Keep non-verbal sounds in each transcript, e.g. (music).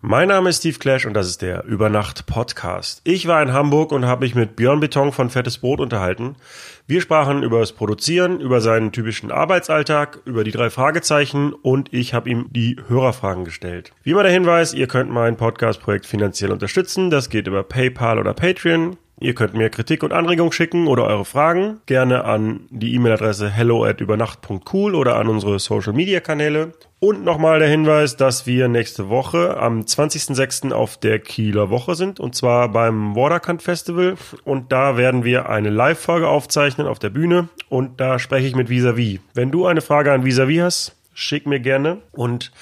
Mein Name ist Steve Clash und das ist der Übernacht Podcast. Ich war in Hamburg und habe mich mit Björn Beton von Fettes Brot unterhalten. Wir sprachen über das Produzieren, über seinen typischen Arbeitsalltag, über die drei Fragezeichen und ich habe ihm die Hörerfragen gestellt. Wie immer der Hinweis, ihr könnt mein Podcast-Projekt finanziell unterstützen. Das geht über PayPal oder Patreon. Ihr könnt mir Kritik und Anregung schicken oder eure Fragen gerne an die E-Mail-Adresse hello at übernacht.cool oder an unsere Social Media Kanäle. Und nochmal der Hinweis, dass wir nächste Woche am 20.06. auf der Kieler Woche sind und zwar beim Waterkant Festival und da werden wir eine Live-Folge aufzeichnen auf der Bühne und da spreche ich mit Visavi. Wenn du eine Frage an Visavi hast, schick mir gerne und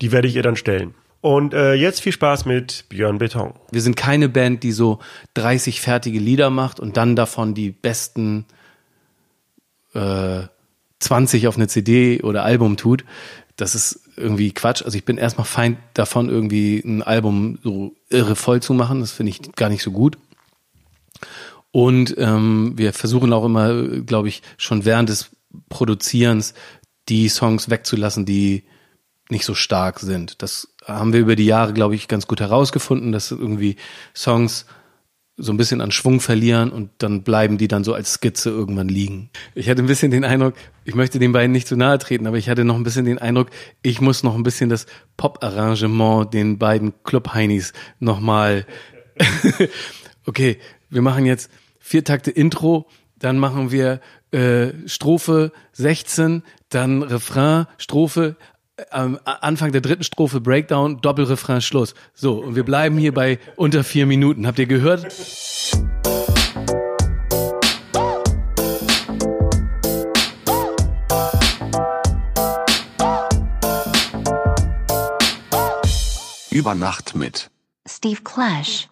die werde ich ihr dann stellen. Und äh, jetzt viel Spaß mit Björn Beton. Wir sind keine Band, die so 30 fertige Lieder macht und dann davon die besten äh, 20 auf eine CD oder Album tut. Das ist irgendwie Quatsch. Also ich bin erstmal fein davon, irgendwie ein Album so irre voll zu machen. Das finde ich gar nicht so gut. Und ähm, wir versuchen auch immer, glaube ich, schon während des Produzierens die Songs wegzulassen, die nicht so stark sind. Das haben wir über die Jahre, glaube ich, ganz gut herausgefunden, dass irgendwie Songs so ein bisschen an Schwung verlieren und dann bleiben die dann so als Skizze irgendwann liegen. Ich hatte ein bisschen den Eindruck, ich möchte den beiden nicht zu nahe treten, aber ich hatte noch ein bisschen den Eindruck, ich muss noch ein bisschen das Pop-Arrangement den beiden Club-Heinis nochmal. (laughs) okay, wir machen jetzt vier Takte Intro, dann machen wir äh, Strophe 16, dann Refrain, Strophe am Anfang der dritten Strophe Breakdown, Doppelrefrain, Schluss. So, und wir bleiben hier bei unter vier Minuten. Habt ihr gehört? Über Nacht mit Steve Clash.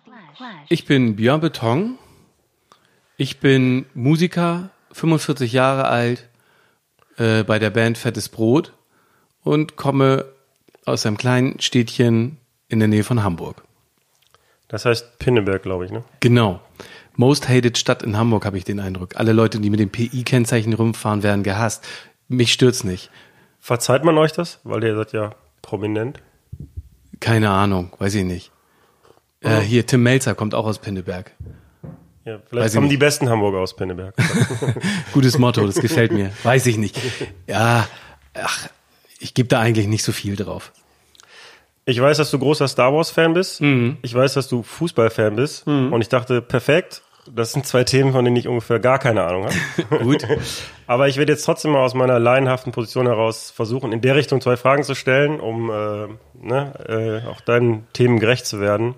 Ich bin Björn Beton. Ich bin Musiker, 45 Jahre alt, äh, bei der Band Fettes Brot und komme aus einem kleinen Städtchen in der Nähe von Hamburg. Das heißt Pinneberg, glaube ich, ne? Genau. Most hated Stadt in Hamburg, habe ich den Eindruck. Alle Leute, die mit dem PI-Kennzeichen rumfahren, werden gehasst. Mich stört's nicht. Verzeiht man euch das? Weil ihr seid ja prominent. Keine Ahnung, weiß ich nicht. Äh, hier, Tim Melzer kommt auch aus Pinneberg. Ja, vielleicht Weiß kommen die besten Hamburger aus Pinneberg. (laughs) Gutes Motto, das gefällt mir. Weiß ich nicht. (laughs) Ja, ach, ich gebe da eigentlich nicht so viel drauf. Ich weiß, dass du großer Star Wars-Fan bist. Mhm. Ich weiß, dass du Fußball-Fan bist. Und ich dachte, perfekt. Das sind zwei Themen, von denen ich ungefähr gar keine Ahnung habe. (laughs) Gut. (laughs) Aber ich werde jetzt trotzdem mal aus meiner laienhaften Position heraus versuchen, in der Richtung zwei Fragen zu stellen, um äh, ne, äh, auch deinen Themen gerecht zu werden.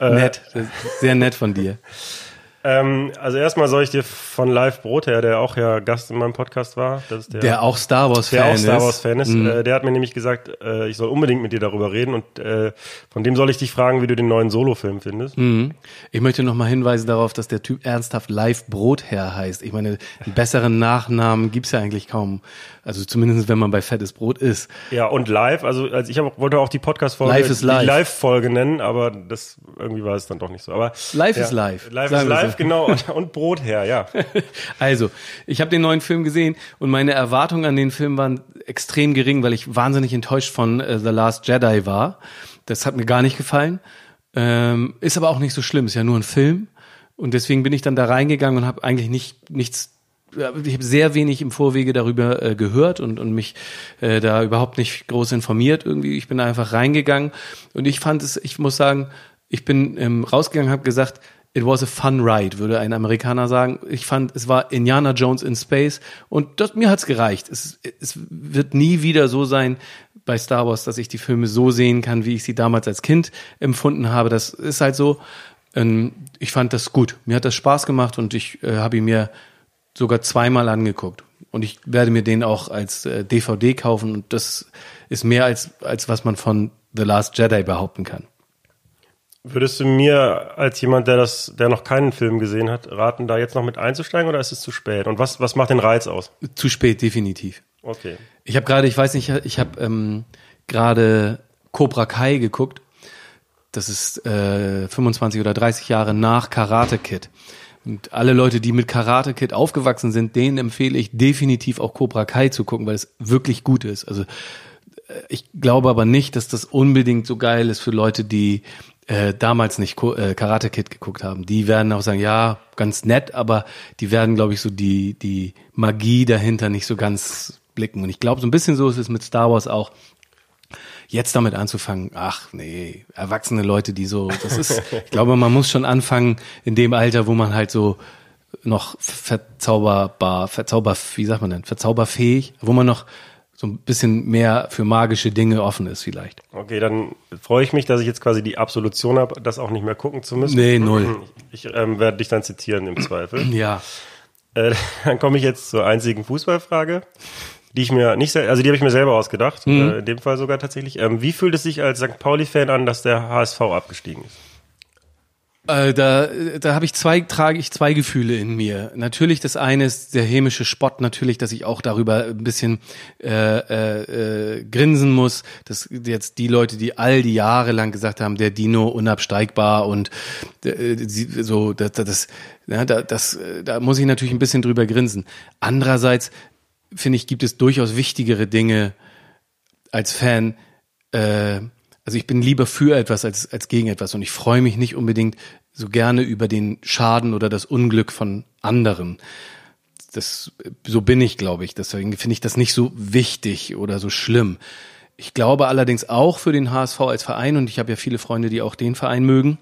Nett, das ist sehr nett von dir. (laughs) Ähm, also erstmal soll ich dir von Live Brot her, der auch ja Gast in meinem Podcast war, das ist der, Der auch Star Wars der Fan auch ist. Star Wars Fan ist, Mhm. äh, der hat mir nämlich gesagt, äh, ich soll unbedingt mit dir darüber reden und äh, von dem soll ich dich fragen, wie du den neuen Solo-Film findest. Mhm. Ich möchte noch mal hinweisen darauf, dass der Typ ernsthaft Live Brotherr heißt. Ich meine, einen besseren Nachnamen gibt's ja eigentlich kaum. Also zumindest, wenn man bei Fettes Brot ist. Ja, und live, also, also ich hab, wollte auch die Podcast-Folge, Live live. die Live-Folge nennen, aber das irgendwie war es dann doch nicht so. Aber Live ja, is live, Live sagen is wir live, so. genau. Und, und Brot her, ja. (laughs) Also, ich habe den neuen Film gesehen und meine Erwartungen an den Film waren extrem gering, weil ich wahnsinnig enttäuscht von äh, The Last Jedi war. Das hat mir gar nicht gefallen. Ähm, ist aber auch nicht so schlimm, ist ja nur ein Film. Und deswegen bin ich dann da reingegangen und habe eigentlich nicht nichts ich habe sehr wenig im Vorwege darüber äh, gehört und, und mich äh, da überhaupt nicht groß informiert irgendwie. Ich bin einfach reingegangen und ich fand es, ich muss sagen, ich bin ähm, rausgegangen, habe gesagt, it was a fun ride, würde ein Amerikaner sagen. Ich fand, es war Indiana Jones in Space und das, mir hat's gereicht. Es, es wird nie wieder so sein bei Star Wars, dass ich die Filme so sehen kann, wie ich sie damals als Kind empfunden habe. Das ist halt so. Ähm, ich fand das gut. Mir hat das Spaß gemacht und ich äh, habe ihn mir sogar zweimal angeguckt. Und ich werde mir den auch als äh, DVD kaufen. Und das ist mehr als, als was man von The Last Jedi behaupten kann. Würdest du mir als jemand, der das, der noch keinen Film gesehen hat, raten, da jetzt noch mit einzusteigen oder ist es zu spät? Und was, was macht den Reiz aus? Zu spät, definitiv. Okay. Ich habe gerade, ich weiß nicht, ich habe ähm, gerade Cobra Kai geguckt. Das ist äh, 25 oder 30 Jahre nach Karate Kid. Und alle Leute, die mit Karate Kid aufgewachsen sind, denen empfehle ich definitiv auch Cobra Kai zu gucken, weil es wirklich gut ist. Also ich glaube aber nicht, dass das unbedingt so geil ist für Leute, die äh, damals nicht Ko äh, Karate Kid geguckt haben. Die werden auch sagen, ja, ganz nett, aber die werden, glaube ich, so die, die Magie dahinter nicht so ganz blicken. Und ich glaube, so ein bisschen so ist es mit Star Wars auch. Jetzt damit anzufangen, ach nee, erwachsene Leute, die so, das ist, (laughs) ich glaube, man muss schon anfangen in dem Alter, wo man halt so noch verzauberbar, verzauber, wie sagt man denn, verzauberfähig, wo man noch so ein bisschen mehr für magische Dinge offen ist vielleicht. Okay, dann freue ich mich, dass ich jetzt quasi die Absolution habe, das auch nicht mehr gucken zu müssen. Nee, null. Ich ähm, werde dich dann zitieren im Zweifel. Ja. Äh, (laughs) dann komme ich jetzt zur einzigen Fußballfrage, die ich mir nicht, also die habe ich mir selber ausgedacht, Mhm. äh, in dem Fall sogar tatsächlich. Ähm, wie fühlt es sich als St. Pauli-Fan an, dass der HSV abgestiegen ist? Äh, da da habe ich zwei, trage ich zwei Gefühle in mir. Natürlich das eine ist der hämische Spott, natürlich, dass ich auch darüber ein bisschen äh, äh, äh, grinsen muss, dass jetzt die Leute, die all die Jahre lang gesagt haben, der Dino unabsteigbar und äh, so, das, das, ja, da, das, äh, da muss ich natürlich ein bisschen drüber grinsen. Andererseits finde ich, gibt es durchaus wichtigere Dinge als Fan, äh, also ich bin lieber für etwas als, als gegen etwas und ich freue mich nicht unbedingt so gerne über den Schaden oder das Unglück von anderen. Das, so bin ich, glaube ich. Deswegen finde ich das nicht so wichtig oder so schlimm. Ich glaube allerdings auch für den HSV als Verein und ich habe ja viele Freunde, die auch den Verein mögen,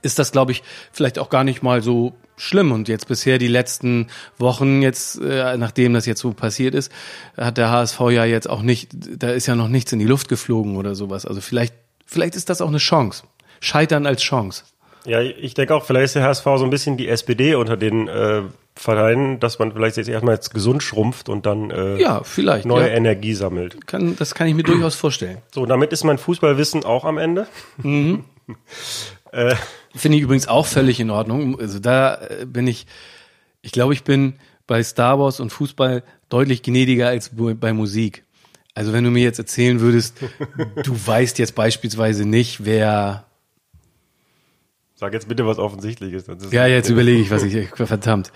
ist das, glaube ich, vielleicht auch gar nicht mal so schlimm. Und jetzt bisher die letzten Wochen, jetzt, äh, nachdem das jetzt so passiert ist, hat der HSV ja jetzt auch nicht, da ist ja noch nichts in die Luft geflogen oder sowas. Also vielleicht, vielleicht ist das auch eine Chance. Scheitern als Chance. Ja, ich denke auch, vielleicht ist der HSV so ein bisschen die SPD unter den äh, Vereinen, dass man vielleicht jetzt erstmal jetzt gesund schrumpft und dann äh, Ja, vielleicht. neue ja. Energie sammelt. Kann, das kann ich mir durchaus vorstellen. So, damit ist mein Fußballwissen auch am Ende. (laughs) Finde ich übrigens auch völlig in Ordnung. Also da äh, bin ich, ich glaube, ich bin bei Star Wars und Fußball deutlich gnädiger als bei Musik. Also wenn du mir jetzt erzählen würdest, (laughs) du weißt jetzt beispielsweise nicht, wer, Sag jetzt bitte was Offensichtliches. Ja, jetzt überlege ich, was ich, (laughs) verdammt.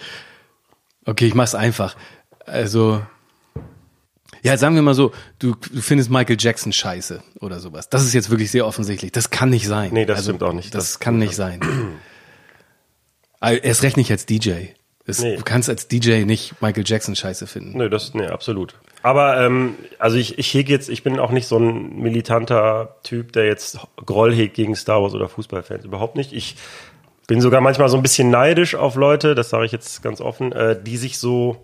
Okay, ich mach's einfach. Also, ja, sagen wir mal so, du, du findest Michael Jackson scheiße oder sowas. Das ist jetzt wirklich sehr offensichtlich. Das kann nicht sein. Also, Nee, das stimmt auch nicht. Das, Das- kann nicht sein. Also, Erst recht nicht als DJ. Das, Nee. Du kannst als DJ nicht Michael Jackson scheiße finden. Nö, das, nee, absolut. Aber ähm, also ich, ich hege jetzt, ich bin auch nicht so ein militanter Typ, der jetzt Groll hegt gegen Star Wars oder Fußballfans. Überhaupt nicht. Ich bin sogar manchmal so ein bisschen neidisch auf Leute, das sage ich jetzt ganz offen, äh, die sich so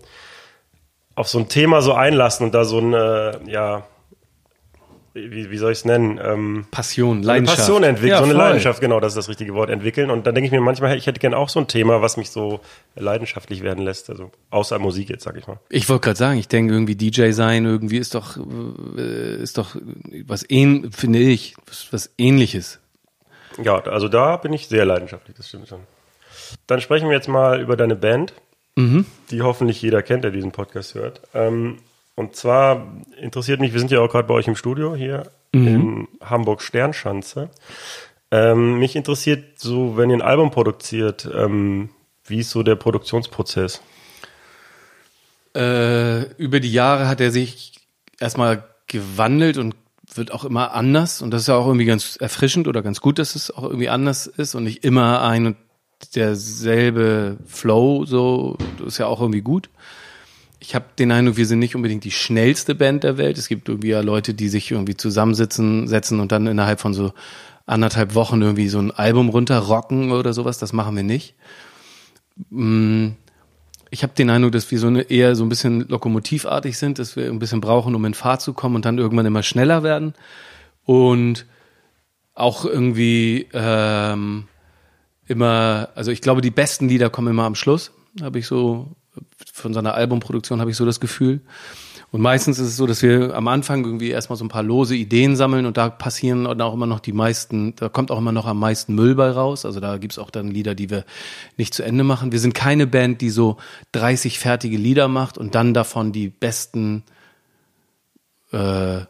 auf so ein Thema so einlassen und da so ein, äh, ja, wie, wie soll ich es nennen? Ähm, Passion, eine Leidenschaft. Passion entwickeln, Ja, so eine voll. Leidenschaft, genau, das ist das richtige Wort, entwickeln. Und dann denke ich mir manchmal, ich hätte gern auch so ein Thema, was mich so leidenschaftlich werden lässt, also außer Musik jetzt, sag ich mal. Ich wollte gerade sagen, ich denke irgendwie DJ sein irgendwie ist doch äh, ist doch was ähn, finde ich, was ähnliches. Ja, also da bin ich sehr leidenschaftlich, das stimmt schon. Dann sprechen wir jetzt mal über deine Band, die hoffentlich jeder kennt, der diesen Podcast hört. Ähm, und zwar interessiert mich, wir sind ja auch gerade bei euch im Studio hier in Hamburg Sternschanze. Ähm, mich interessiert so, wenn ihr ein Album produziert, ähm, wie ist so der Produktionsprozess? Äh, über die Jahre hat er sich erstmal gewandelt und wird auch immer anders. Und das ist ja auch irgendwie ganz erfrischend oder ganz gut, dass es auch irgendwie anders ist und nicht immer ein und derselbe Flow. So, das ist ja auch irgendwie gut. Ich habe den Eindruck, wir sind nicht unbedingt die schnellste Band der Welt. Es gibt irgendwie ja Leute, die sich irgendwie zusammensitzen, setzen und dann innerhalb von so anderthalb Wochen irgendwie so ein Album runterrocken oder sowas. Das machen wir nicht ich habe den Eindruck, dass wir so eine, eher so ein bisschen lokomotivartig sind, dass wir ein bisschen brauchen, um in Fahrt zu kommen und dann irgendwann immer schneller werden. Und auch irgendwie ähm, immer, also ich glaube, die besten Lieder kommen immer am Schluss, habe ich so, von seiner Albumproduktion habe ich so das Gefühl. Und meistens ist es so, dass wir am Anfang irgendwie erstmal so ein paar lose Ideen sammeln und da passieren dann auch immer noch die meisten, da kommt auch immer noch am meisten Müll bei raus. Also da gibt's auch dann Lieder, die wir nicht zu Ende machen. Wir sind keine Band, die so 30 fertige Lieder macht und dann davon die besten äh,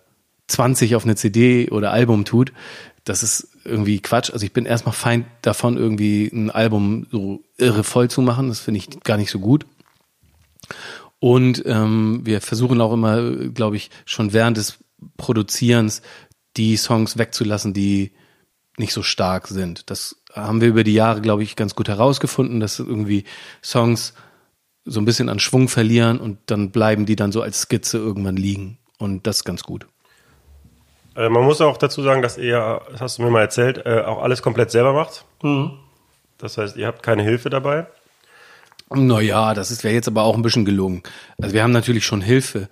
20 auf eine CD oder Album tut. Das ist irgendwie Quatsch. Also ich bin erstmal Feind davon, irgendwie ein Album so irre voll zu machen. Das finde ich gar nicht so gut. Und ähm, wir versuchen auch immer, glaube ich, schon während des Produzierens die Songs wegzulassen, die nicht so stark sind. Das haben wir über die Jahre, glaube ich, ganz gut herausgefunden, dass irgendwie Songs so ein bisschen an Schwung verlieren und dann bleiben die dann so als Skizze irgendwann liegen. Und das ist ganz gut. Äh, man muss auch dazu sagen, dass ihr, das hast du mir mal erzählt, äh, auch alles komplett selber macht. Das heißt, ihr habt keine Hilfe dabei. Naja, das ist wäre jetzt aber auch ein bisschen gelungen. Also wir haben natürlich schon Hilfe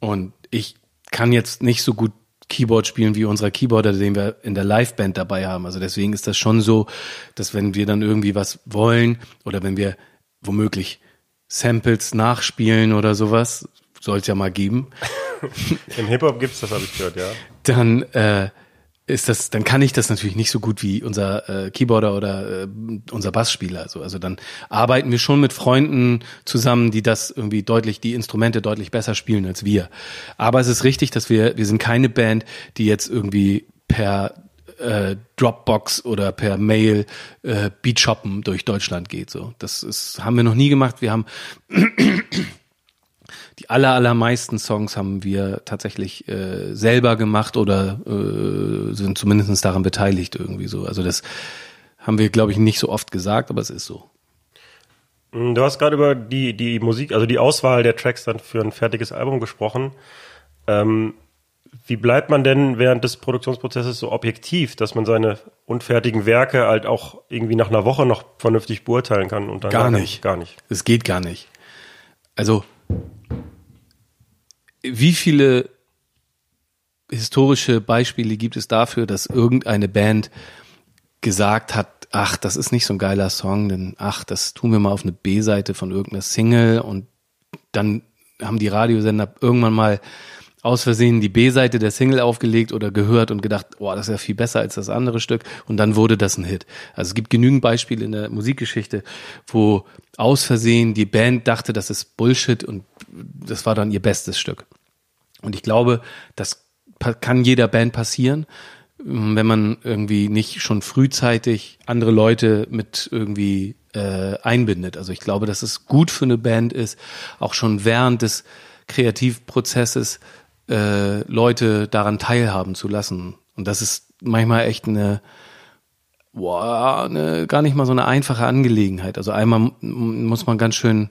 und ich kann jetzt nicht so gut Keyboard spielen wie unser Keyboarder, den wir in der Liveband dabei haben. Also deswegen ist das schon so, dass wenn wir dann irgendwie was wollen oder wenn wir womöglich Samples nachspielen oder sowas, soll es ja mal geben, (laughs) Im Hip-Hop gibt's das, habe ich gehört, ja. Dann äh, ist das, dann kann ich das natürlich nicht so gut wie unser äh, Keyboarder oder äh, unser Bassspieler. Also, also dann arbeiten wir schon mit Freunden zusammen, die das irgendwie deutlich, die Instrumente deutlich besser spielen als wir. Aber es ist richtig, dass wir, wir sind keine Band, die jetzt irgendwie per äh, Dropbox oder per Mail äh, Beat shoppen durch Deutschland geht. So, das ist, haben wir noch nie gemacht. Wir haben die aller, allermeisten Songs haben wir tatsächlich äh, selber gemacht oder äh, sind zumindest daran beteiligt irgendwie so. Also das haben wir, glaube ich, nicht so oft gesagt, aber es ist so. Mm, Du hast gerade über die, die Musik, also die Auswahl der Tracks dann für ein fertiges Album gesprochen. Ähm, wie bleibt man denn während des Produktionsprozesses so objektiv, dass man seine unfertigen Werke halt auch irgendwie nach einer Woche noch vernünftig beurteilen kann? Und dann Gar nicht. Gar nicht. Es geht gar nicht. Also, wie viele historische Beispiele gibt es dafür, dass irgendeine Band gesagt hat, ach, das ist nicht so ein geiler Song, denn ach, das tun wir mal auf eine B-Seite von irgendeiner Single und dann haben die Radiosender irgendwann mal aus Versehen die B-Seite der Single aufgelegt oder gehört und gedacht, oh, das ist ja viel besser als das andere Stück und dann wurde das ein Hit. Also es gibt genügend Beispiele in der Musikgeschichte, wo aus Versehen die Band dachte, das ist Bullshit und das war dann ihr bestes Stück. Und ich glaube, das kann jeder Band passieren, ähm, wenn man irgendwie nicht schon frühzeitig andere Leute mit irgendwie äh, einbindet. Also ich glaube, dass es gut für eine Band ist, auch schon während des Kreativprozesses äh, Leute daran teilhaben zu lassen. Und das ist manchmal echt eine, boah, eine, gar nicht mal so eine einfache Angelegenheit. Also einmal muss man ganz schön,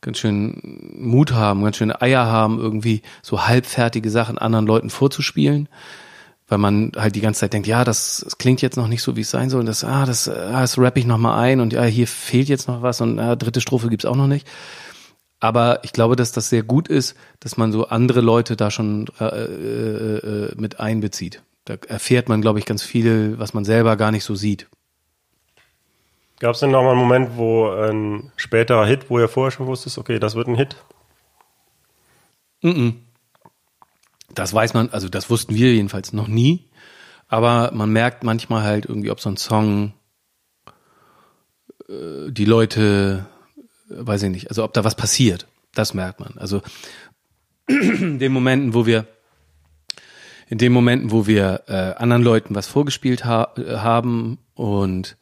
ganz schön Mut haben, ganz schön Eier haben, irgendwie so halbfertige Sachen anderen Leuten vorzuspielen, weil man halt die ganze Zeit denkt, ja, das, das klingt jetzt noch nicht so, wie es sein soll. Und das, ah, das, ah, das rapp ich noch mal ein und ja, hier fehlt jetzt noch was und ah, dritte Strophe gibt's auch noch nicht. Aber ich glaube, dass das sehr gut ist, dass man so andere Leute da schon äh, äh, äh, mit einbezieht. Da erfährt man, glaube ich, ganz viel, was man selber gar nicht so sieht. Gab es denn noch mal einen Moment, wo ein späterer Hit, wo ihr vorher schon wusstet, okay, das wird ein Hit? Das weiß man, also das wussten wir jedenfalls noch nie. Aber man merkt manchmal halt irgendwie, ob so ein Song äh, die Leute, äh, weiß ich nicht, also ob da was passiert. Das merkt man. Also in den Momenten, wo wir in den Momenten, wo wir äh, anderen Leuten was vorgespielt ha haben und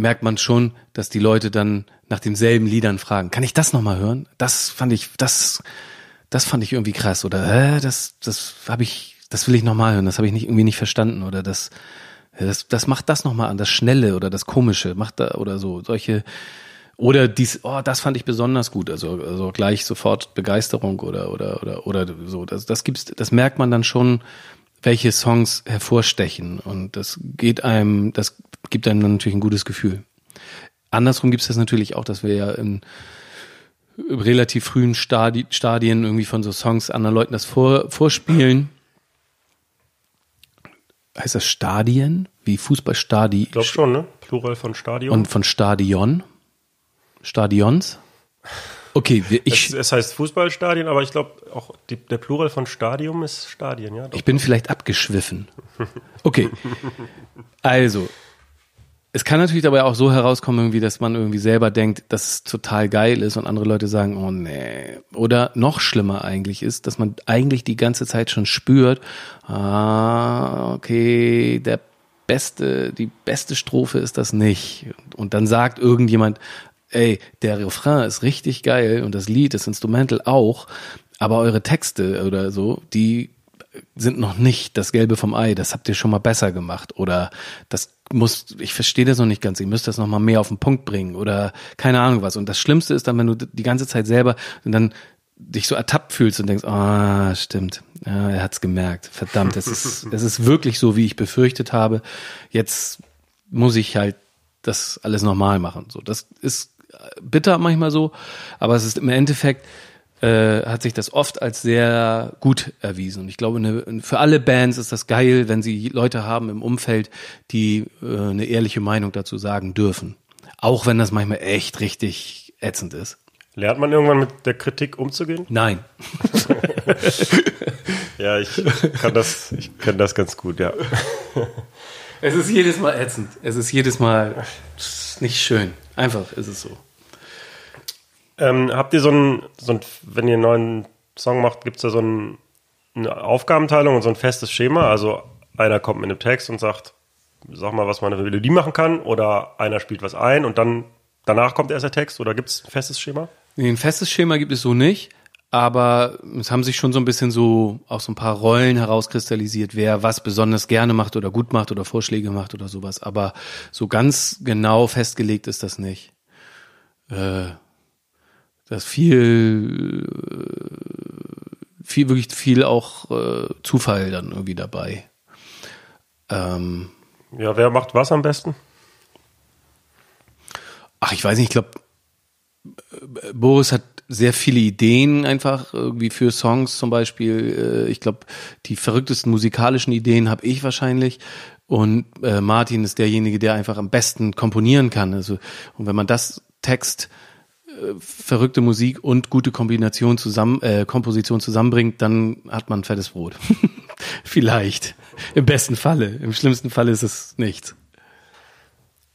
merkt man schon, dass die Leute dann nach denselben Liedern fragen, kann ich das nochmal hören? Das fand ich, das, das fand ich irgendwie krass. Oder hä, das, das habe ich, das will ich nochmal hören, das habe ich nicht irgendwie nicht verstanden. Oder das, das, das macht das nochmal an, das Schnelle oder das Komische, macht da oder so, solche oder dies, oh, das fand ich besonders gut, also, also gleich sofort Begeisterung oder oder oder oder so. Das, das gibt's, das merkt man dann schon, welche Songs hervorstechen und das geht einem, das gibt einem dann natürlich ein gutes Gefühl. Andersrum gibt's das natürlich auch, dass wir ja in relativ frühen Stadi Stadien irgendwie von so Songs anderen Leuten das vor, vorspielen. Heißt das Stadien? Wie Fußballstadi? Ich glaube schon, ne? Plural von Stadion. Und von Stadion? Stadions? Okay, wir- es, ich, es heißt Fußballstadion, aber ich glaube auch die, der Plural von Stadium ist Stadien, ja? Doch. ich bin vielleicht abgeschwiffen. Okay. Also, es kann natürlich dabei auch so herauskommen, irgendwie, dass man irgendwie selber denkt, dass es total geil ist und andere Leute sagen, oh nee. Oder noch schlimmer eigentlich ist, dass man eigentlich die ganze Zeit schon spürt, ah, okay, der beste, die beste Strophe ist das nicht. Und dann sagt irgendjemand, ey, der Refrain ist richtig geil und das Lied, das Instrumental auch, Aber eure Texte oder so, die sind noch nicht das Gelbe vom Ei. Das habt ihr schon mal besser gemacht. Oder das muss, ich verstehe das noch nicht ganz. Ihr müsst das noch mal mehr auf den Punkt bringen. Oder keine Ahnung was. Und das Schlimmste ist dann, wenn du die ganze Zeit selber und dann dich so ertappt fühlst und denkst, ah, stimmt, ja, er hat's gemerkt. Verdammt, es ist, (laughs) es ist wirklich so, wie ich befürchtet habe. Jetzt muss ich halt das alles normal machen. So, das ist bitter manchmal so, aber es ist im Endeffekt äh, hat sich das oft als sehr gut erwiesen. Und ich glaube, eine, für alle Bands ist das geil, wenn sie Leute haben im Umfeld, die äh, eine ehrliche Meinung dazu sagen dürfen. Auch wenn das manchmal echt richtig ätzend ist. Lernt man irgendwann mit der Kritik umzugehen? Nein. (laughs) ja, ich kann das, ich kann das ganz gut, ja. Es ist jedes Mal ätzend. Es ist jedes Mal (laughs) nicht schön. Einfach ist es so. Ähm, habt ihr so ein, so ein, wenn ihr einen neuen Song macht, gibt es da so ein, eine Aufgabenteilung und so ein festes Schema? Also einer kommt mit einem Text und sagt, sag mal, was man eine Melodie machen kann, oder einer spielt was ein und dann danach kommt erst der Text, oder gibt es ein festes Schema? Nee, ein festes Schema gibt es so nicht, aber es haben sich schon so ein bisschen so auch so ein paar Rollen herauskristallisiert, wer was besonders gerne macht oder gut macht oder Vorschläge macht oder sowas. Aber so ganz genau festgelegt ist das nicht. Äh, da ist viel, äh, viel, wirklich viel auch äh, Zufall dann irgendwie dabei. Ähm, ja, wer macht was am besten? Ach, ich weiß nicht, ich glaube, Boris hat sehr viele Ideen einfach irgendwie für Songs zum Beispiel. Äh, ich glaube, die verrücktesten musikalischen Ideen habe ich wahrscheinlich. Und äh, Martin ist derjenige, der einfach am besten komponieren kann. Also, und wenn man das Text verrückte Musik und gute Kombination zusammen, äh, Komposition zusammenbringt, dann hat man fettes Brot. (laughs) Vielleicht. Im besten Falle. Im schlimmsten Falle ist es nichts.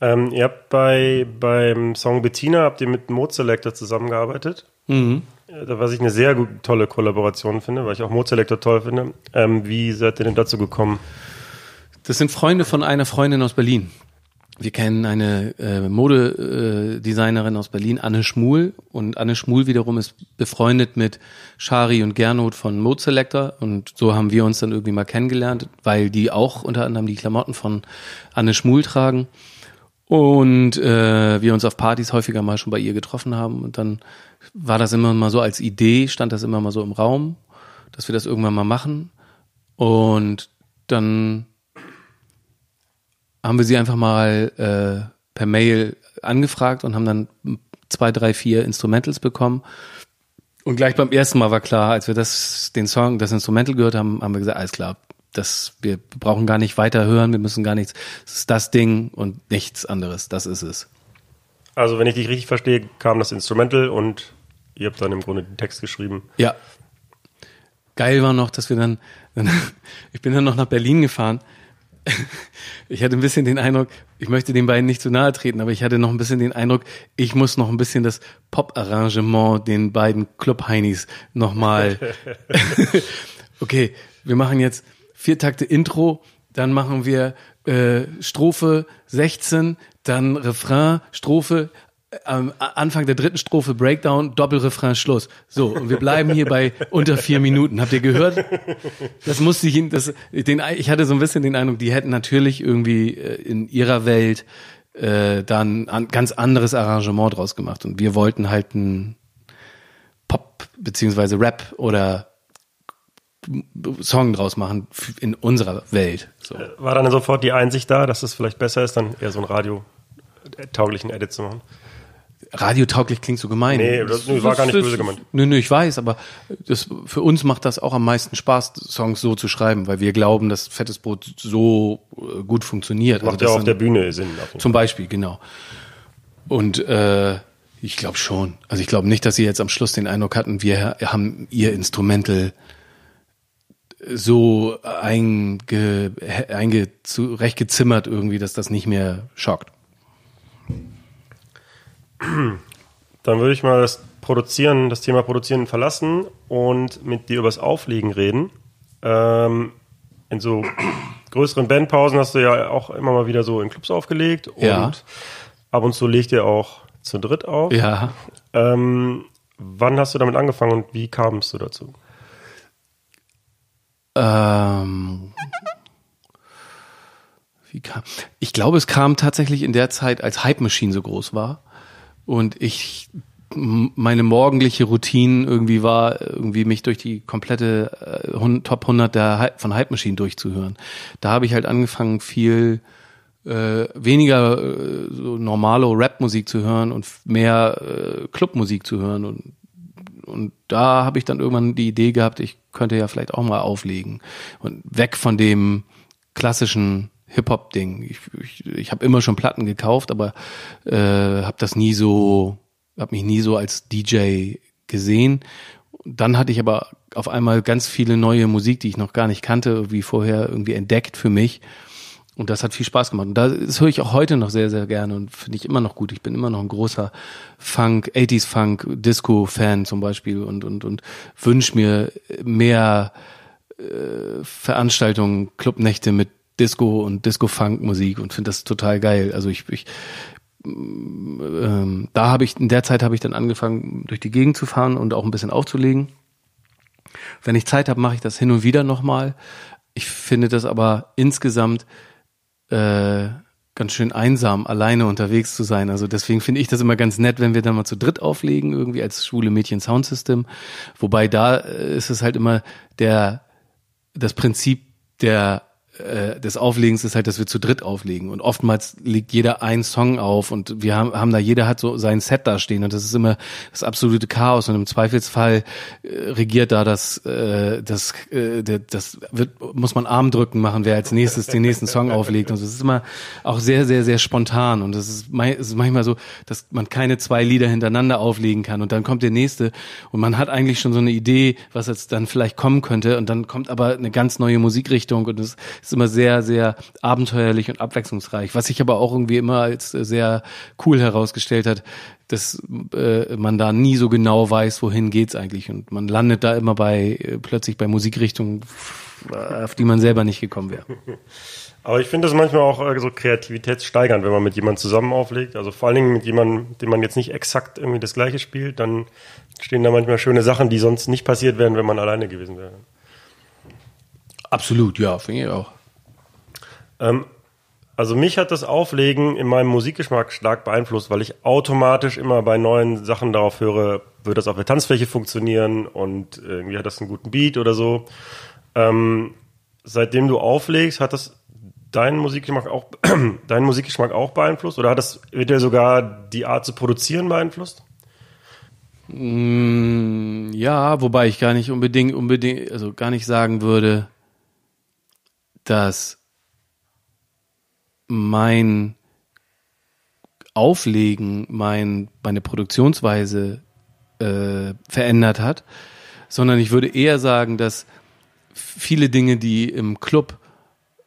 Ähm, ihr habt bei, beim Song Bettina habt ihr mit Mode Selector zusammengearbeitet. Mhm. Da was ich eine sehr gut, tolle Kollaboration finde, weil ich auch Mode Selector toll finde. Ähm, wie seid ihr denn dazu gekommen? Das sind Freunde von einer Freundin aus Berlin. Wir kennen eine äh, Modedesignerin äh, aus Berlin, Anne Schmuhl. Und Anne Schmuhl wiederum ist befreundet mit Shari und Gernot von Mode Selector. Und so haben wir uns dann irgendwie mal kennengelernt, weil die auch unter anderem die Klamotten von Anne Schmuhl tragen. Und äh, wir uns auf Partys häufiger mal schon bei ihr getroffen haben. Und dann war das immer mal so als Idee, stand das immer mal so im Raum, dass wir das irgendwann mal machen. Und dann haben wir sie einfach mal äh, per Mail angefragt und haben dann zwei, drei, vier Instrumentals bekommen. Und gleich beim ersten Mal war klar, als wir das, den Song, das Instrumental gehört haben, haben wir gesagt, alles klar, das, wir brauchen gar nicht weiter hören, wir müssen gar nichts, es ist das Ding und nichts anderes, das ist es. Also, wenn ich dich richtig verstehe, kam das Instrumental und ihr habt dann im Grunde den Text geschrieben. Ja. Geil war noch, dass wir dann, dann (laughs) ich bin dann noch nach Berlin gefahren (laughs) ich hatte ein bisschen den Eindruck, ich möchte den beiden nicht zu nahe treten, aber ich hatte noch ein bisschen den Eindruck, ich muss noch ein bisschen das Pop-Arrangement den beiden Club-Heinis nochmal. (laughs) okay, wir machen jetzt vier Takte Intro, dann machen wir äh, Strophe 16, dann Refrain, Strophe, am Anfang der dritten Strophe Breakdown, Doppelrefrain, Schluss. So, und wir bleiben hier bei unter vier Minuten. Habt ihr gehört? Das musste ich, das, den, ich hatte so ein bisschen den Eindruck, die hätten natürlich irgendwie äh, in ihrer Welt äh, dann ein ganz anderes Arrangement draus gemacht. Und wir wollten halt ein Pop beziehungsweise Rap oder Song draus machen in unserer Welt. So. War dann sofort die Einsicht da, dass es vielleicht besser ist, dann eher so einen radiotauglichen Edit zu machen? Radiotauglich klingt so gemein. Nee, das, das war gar nicht böse gemeint. Nö, nö, ich weiß, aber das, für uns macht das auch am meisten Spaß, Songs so zu schreiben, weil wir glauben, dass Fettes Brot so äh, gut funktioniert. Macht also ja auf der Bühne Sinn. Zum Beispiel, genau. Und äh, ich glaube schon. Also ich glaube nicht, dass sie jetzt am Schluss den Eindruck hatten, wir haben ihr Instrumental so einge, einge zurechtgezimmert irgendwie, dass das nicht mehr schockt. (clears throat) Dann würde ich mal das Produzieren, das Thema Produzieren verlassen und mit dir übers Auflegen reden. Ähm, in so (clears throat) größeren Bandpausen hast du ja auch immer mal wieder so in Clubs aufgelegt und ja. ab und zu legt ihr auch zu dritt auf. Ja. Ähm, Wann hast du damit angefangen und wie kamst du dazu? Ähm, wie kam, ich glaube, es kam tatsächlich in der Zeit, als Hype Machine so groß war und ich meine morgendliche Routine irgendwie war, irgendwie mich durch die komplette äh, Top 100 der, von Hype Machine durchzuhören. Da habe ich halt angefangen, viel äh, weniger äh, so normale Rap-Musik zu hören und mehr äh, Clubmusik zu hören und und da habe ich dann irgendwann die Idee gehabt, ich könnte ja vielleicht auch mal auflegen und weg von dem klassischen Hip-Hop-Ding. Ich, ich, ich habe immer schon Platten gekauft, aber äh, habe das nie so, habe mich nie so als DJ gesehen. Dann hatte ich aber auf einmal ganz viele neue Musik, die ich noch gar nicht kannte, wie vorher irgendwie entdeckt für mich. Und das hat viel Spaß gemacht. Und das höre ich auch heute noch sehr, sehr gerne und finde ich immer noch gut. Ich bin immer noch ein großer Funk, 80s Funk, Disco-Fan zum Beispiel und, und, und wünsche mir mehr äh, Veranstaltungen, Clubnächte mit Disco und Disco-Funk-Musik und finde das total geil. Also ich, ich ähm, da habe ich, in der Zeit habe ich dann angefangen, durch die Gegend zu fahren und auch ein bisschen aufzulegen. Wenn ich Zeit habe, mache ich das hin und wieder nochmal. Ich finde das aber insgesamt äh, ganz schön einsam, alleine unterwegs zu sein. Also deswegen finde ich das immer ganz nett, wenn wir dann mal zu dritt auflegen, irgendwie als schwule Mädchen Soundsystem. Wobei da äh, ist es halt immer der, das Prinzip der äh, des Auflegens ist halt, dass wir zu dritt auflegen. Und oftmals legt jeder einen Song auf und wir haben, haben da, jeder hat so sein Set da stehen und das ist immer das absolute Chaos. Und im Zweifelsfall äh, regiert da das, äh, das, äh, das wird, muss man Armdrücken machen, wer als nächstes den nächsten Song auflegt. Und das ist immer auch sehr, sehr, sehr spontan. Und das ist, es ist manchmal so, dass man keine zwei Lieder hintereinander auflegen kann. Und dann kommt der nächste. Und man hat eigentlich schon so eine Idee, was jetzt dann vielleicht kommen könnte. Und dann kommt aber eine ganz neue Musikrichtung. Und es ist immer sehr, sehr abenteuerlich und abwechslungsreich. Was sich aber auch irgendwie immer als sehr cool herausgestellt hat, dass äh, man da nie so genau weiß, wohin geht's eigentlich. Und man landet da immer bei äh, plötzlich bei Musikrichtungen, auf die man selber nicht gekommen wäre. (laughs) Aber ich finde das manchmal auch äh, so kreativitätssteigernd, wenn man mit jemandem zusammen auflegt. Also vor allen Dingen mit jemandem, dem man jetzt nicht exakt irgendwie das Gleiche spielt, dann stehen da manchmal schöne Sachen, die sonst nicht passiert wären, wenn man alleine gewesen wäre. Absolut, ja, finde ich auch. Ähm, also mich hat das Auflegen in meinem Musikgeschmack stark beeinflusst, weil ich automatisch immer bei neuen Sachen darauf höre, wird das auf der Tanzfläche funktionieren und irgendwie hat das einen guten Beat oder so. Ähm, seitdem du auflegst, hat das deinen Musikgeschmack auch, (clears throat) deinen Musikgeschmack auch beeinflusst oder hat das eventuell sogar die Art zu produzieren beeinflusst? Mm, ja, wobei ich gar nicht unbedingt, unbedingt, also gar nicht sagen würde, dass mein Auflegen, mein, meine Produktionsweise äh, verändert hat, sondern ich würde eher sagen, dass viele Dinge, die im Club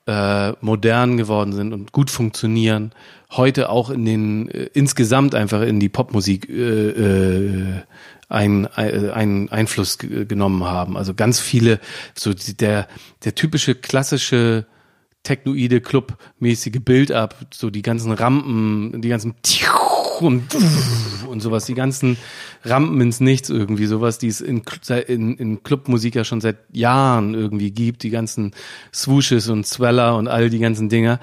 äh, modern geworden sind und gut funktionieren, heute auch in den äh, insgesamt einfach in die Popmusik äh, äh, ein, ein, einen Einfluss genommen haben. Also ganz viele, so der der typische klassische technoide Club-mäßige Bild ab, so die ganzen Rampen, die ganzen und, und sowas, die ganzen Rampen ins Nichts irgendwie, sowas, die es in, in, in Clubmusik ja schon seit Jahren irgendwie gibt, die ganzen Swooshes und Zweller und all die ganzen Dinger.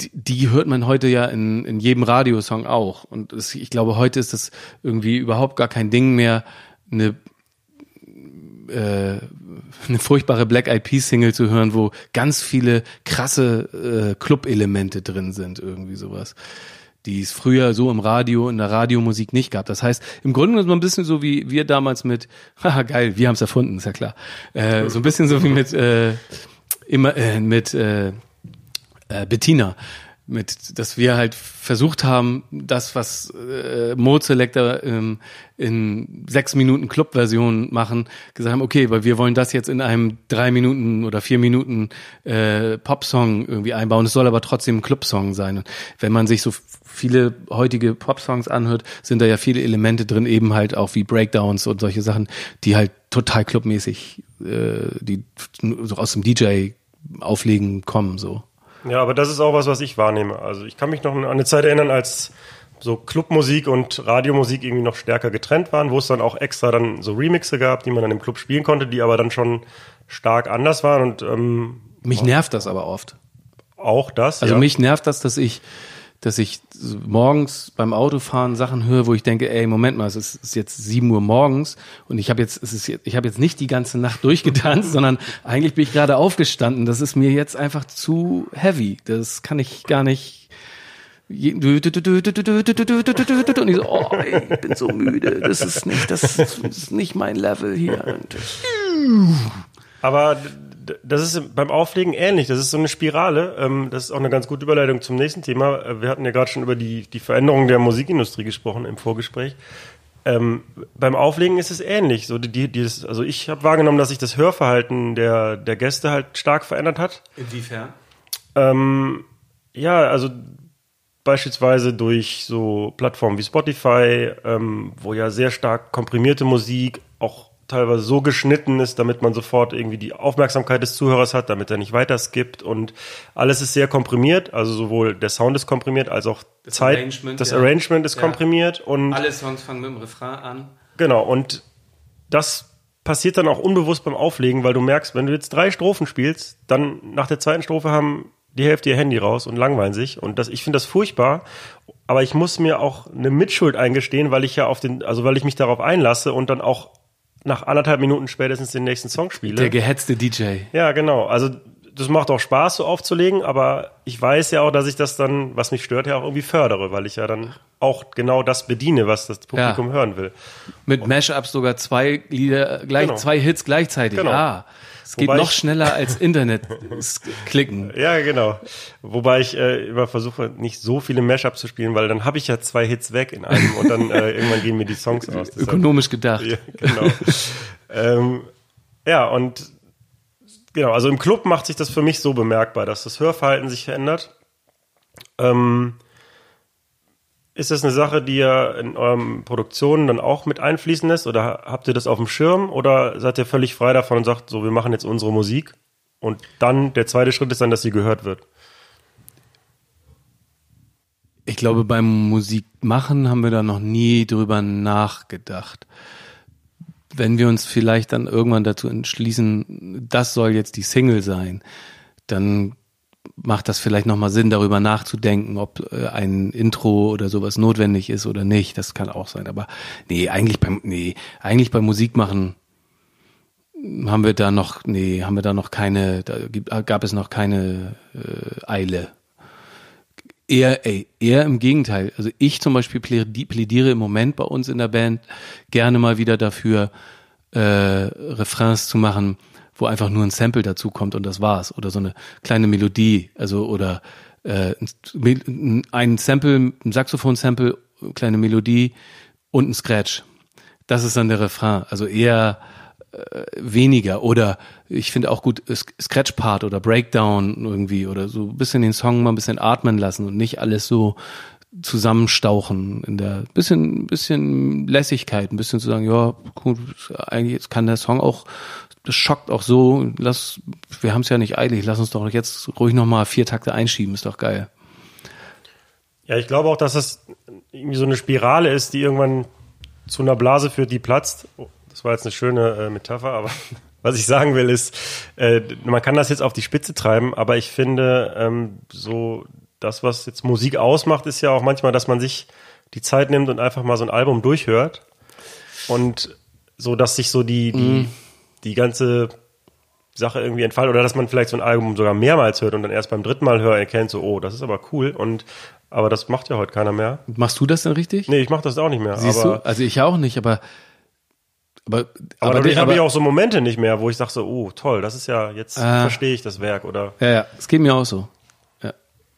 Die, die hört man heute ja in, in jedem Radiosong auch. Und es, ich glaube, heute ist das irgendwie überhaupt gar kein Ding mehr, eine äh, eine furchtbare Black Eyed Peas Single zu hören, wo ganz viele krasse äh, Club-Elemente drin sind, irgendwie sowas die es früher so im Radio, in der Radiomusik nicht gab. Das heißt, im Grunde ist man ein bisschen so wie wir damals mit, (laughs) haha geil, wir haben es erfunden, ist ja klar. Äh, so ein bisschen so wie mit äh, immer äh, mit äh, äh, Bettina mit, dass wir halt versucht haben, das, was äh, Mode Selector ähm, in sechs Minuten Club-Version machen, gesagt haben, okay, weil wir wollen das jetzt in einem drei Minuten oder vier Minuten äh, Pop-Song irgendwie einbauen. Es soll aber trotzdem ein Club-Song sein. Und wenn man sich so viele heutige Pop-Songs anhört, sind da ja viele Elemente drin, eben halt auch wie Breakdowns und solche Sachen, die halt total clubmäßig, äh, die so aus dem DJ auflegen kommen, so. Ja, aber das ist auch was, was ich wahrnehme. Also ich kann mich noch an eine Zeit erinnern, als so Clubmusik und Radiomusik irgendwie noch stärker getrennt waren, wo es dann auch extra dann so Remixe gab, die man dann im Club spielen konnte, die aber dann schon stark anders waren und ähm, Mich nervt das aber oft. auch das. Also ja. mich nervt das, dass ich, dass ich morgens beim Autofahren Sachen höre, wo ich denke, ey, Moment mal, es ist, jetzt sieben Uhr morgens und ich habe jetzt, es ist jetzt, ich habe jetzt nicht die ganze Nacht (laughs) durchgetanzt, sondern eigentlich bin ich gerade aufgestanden. Das ist mir jetzt einfach zu heavy. Das kann ich gar nicht. Und ich so, oh, ey, ich bin so müde. Das ist nicht, das ist nicht mein Level hier. Aber das ist beim Auflegen ähnlich. Das ist so eine Spirale. Ähm, Das ist auch eine ganz gute Überleitung zum nächsten Thema. Äh, Wir hatten ja gerade schon über die, die Veränderung der Musikindustrie gesprochen im Vorgespräch. Ähm, beim Auflegen ist es ähnlich. So die, die, dieses, also ich habe wahrgenommen, dass sich das Hörverhalten der, der Gäste halt stark verändert hat. Inwiefern? Ähm, ja, also beispielsweise durch so Plattformen wie Spotify, ähm, wo ja sehr stark komprimierte Musik auch teilweise so geschnitten ist, damit man sofort irgendwie die Aufmerksamkeit des Zuhörers hat, damit er nicht weiter skippt und alles ist sehr komprimiert, also sowohl der Sound ist komprimiert als auch Das Zeit, Arrangement, das ja. Arrangement ist Ja. komprimiert und Alle Songs fangen mit dem Refrain an. Genau, und das passiert dann auch unbewusst beim Auflegen, weil du merkst, wenn du jetzt drei Strophen spielst, dann nach der zweiten Strophe haben die Hälfte ihr Handy raus und langweilen sich. Und das, ich finde das furchtbar, aber ich muss mir auch eine Mitschuld eingestehen, weil ich ja auf den, also weil ich mich darauf einlasse und dann auch nach anderthalb Minuten spätestens den nächsten Song spiele. Der gehetzte DJ. Ja, genau. Also das macht auch Spaß, so aufzulegen, aber ich weiß ja auch, dass ich das dann, was mich stört, ja auch irgendwie fördere, weil ich ja dann auch genau das bediene, was das Publikum hören will. Mit Mashups sogar zwei Lieder, gleich, Genau. zwei Hits gleichzeitig. Genau. Ah, es geht Wobei noch schneller als (laughs) Internet klicken. Ja, genau. Wobei ich äh, immer versuche, nicht so viele Mashups zu spielen, weil dann habe ich ja zwei Hits weg in einem und dann äh, irgendwann gehen mir die Songs (laughs) aus. Deshalb- Ökonomisch gedacht. Ja, genau. ähm, ja, und genau, also im Club macht sich das für mich so bemerkbar, dass das Hörverhalten sich verändert. Ähm, ist das eine Sache, die ihr in euren Produktionen dann auch mit einfließen lässt oder habt ihr das auf dem Schirm oder seid ihr völlig frei davon und sagt, so, wir machen jetzt unsere Musik und dann der zweite Schritt ist dann, dass sie gehört wird? Ich glaube, beim Musikmachen haben wir da noch nie drüber nachgedacht. Wenn wir uns vielleicht dann irgendwann dazu entschließen, das soll jetzt die Single sein, dann macht das vielleicht nochmal Sinn, darüber nachzudenken, ob äh, ein Intro oder sowas notwendig ist oder nicht. Das kann auch sein. Aber nee, eigentlich beim, nee, eigentlich beim Musikmachen haben wir da noch, nee, haben wir da noch keine, da gibt, gab es noch keine äh, Eile. Eher, ey, eher im Gegenteil. Also ich zum Beispiel plädi- plädiere im Moment bei uns in der Band gerne mal wieder dafür, äh, Refrains zu machen, wo einfach nur ein Sample dazu kommt und das war's. Oder so eine kleine Melodie, also oder äh, ein- Sample, ein Saxophon-Sample, kleine Melodie und ein Scratch. Das ist dann der Refrain. Also eher äh, weniger. Oder ich finde auch gut Scratch-Part oder Breakdown irgendwie oder so ein bisschen den Song mal ein bisschen atmen lassen und nicht alles so zusammenstauchen in der bisschen bisschen Lässigkeit, ein bisschen zu sagen, ja, gut, eigentlich jetzt kann der Song auch das schockt auch so, lass wir haben es ja nicht eilig, lass uns doch jetzt ruhig noch mal vier Takte einschieben, ist doch geil. Ja, ich glaube auch, dass das irgendwie so eine Spirale ist, die irgendwann zu einer Blase führt, die platzt. Oh, Das war jetzt eine schöne äh, Metapher, aber (laughs) was ich sagen will ist, äh, man kann das jetzt auf die Spitze treiben, aber ich finde, ähm, so das, was jetzt Musik ausmacht, ist ja auch manchmal, dass man sich die Zeit nimmt und einfach mal so ein Album durchhört und so, dass sich so die, die, die ganze Sache irgendwie entfaltet oder dass man vielleicht so ein Album sogar mehrmals hört und dann erst beim dritten Mal hören erkennt, so, oh, das ist aber cool und aber das macht ja heute keiner mehr. Machst du das denn richtig? Nee, ich mache das auch nicht mehr. Siehst aber du? Also ich auch nicht, aber aber aber, dadurch habe aber- ich auch so Momente nicht mehr, wo ich sage so, oh, toll, das ist ja, jetzt Ah. verstehe ich das Werk oder Ja, ja, es geht mir auch so. Ja.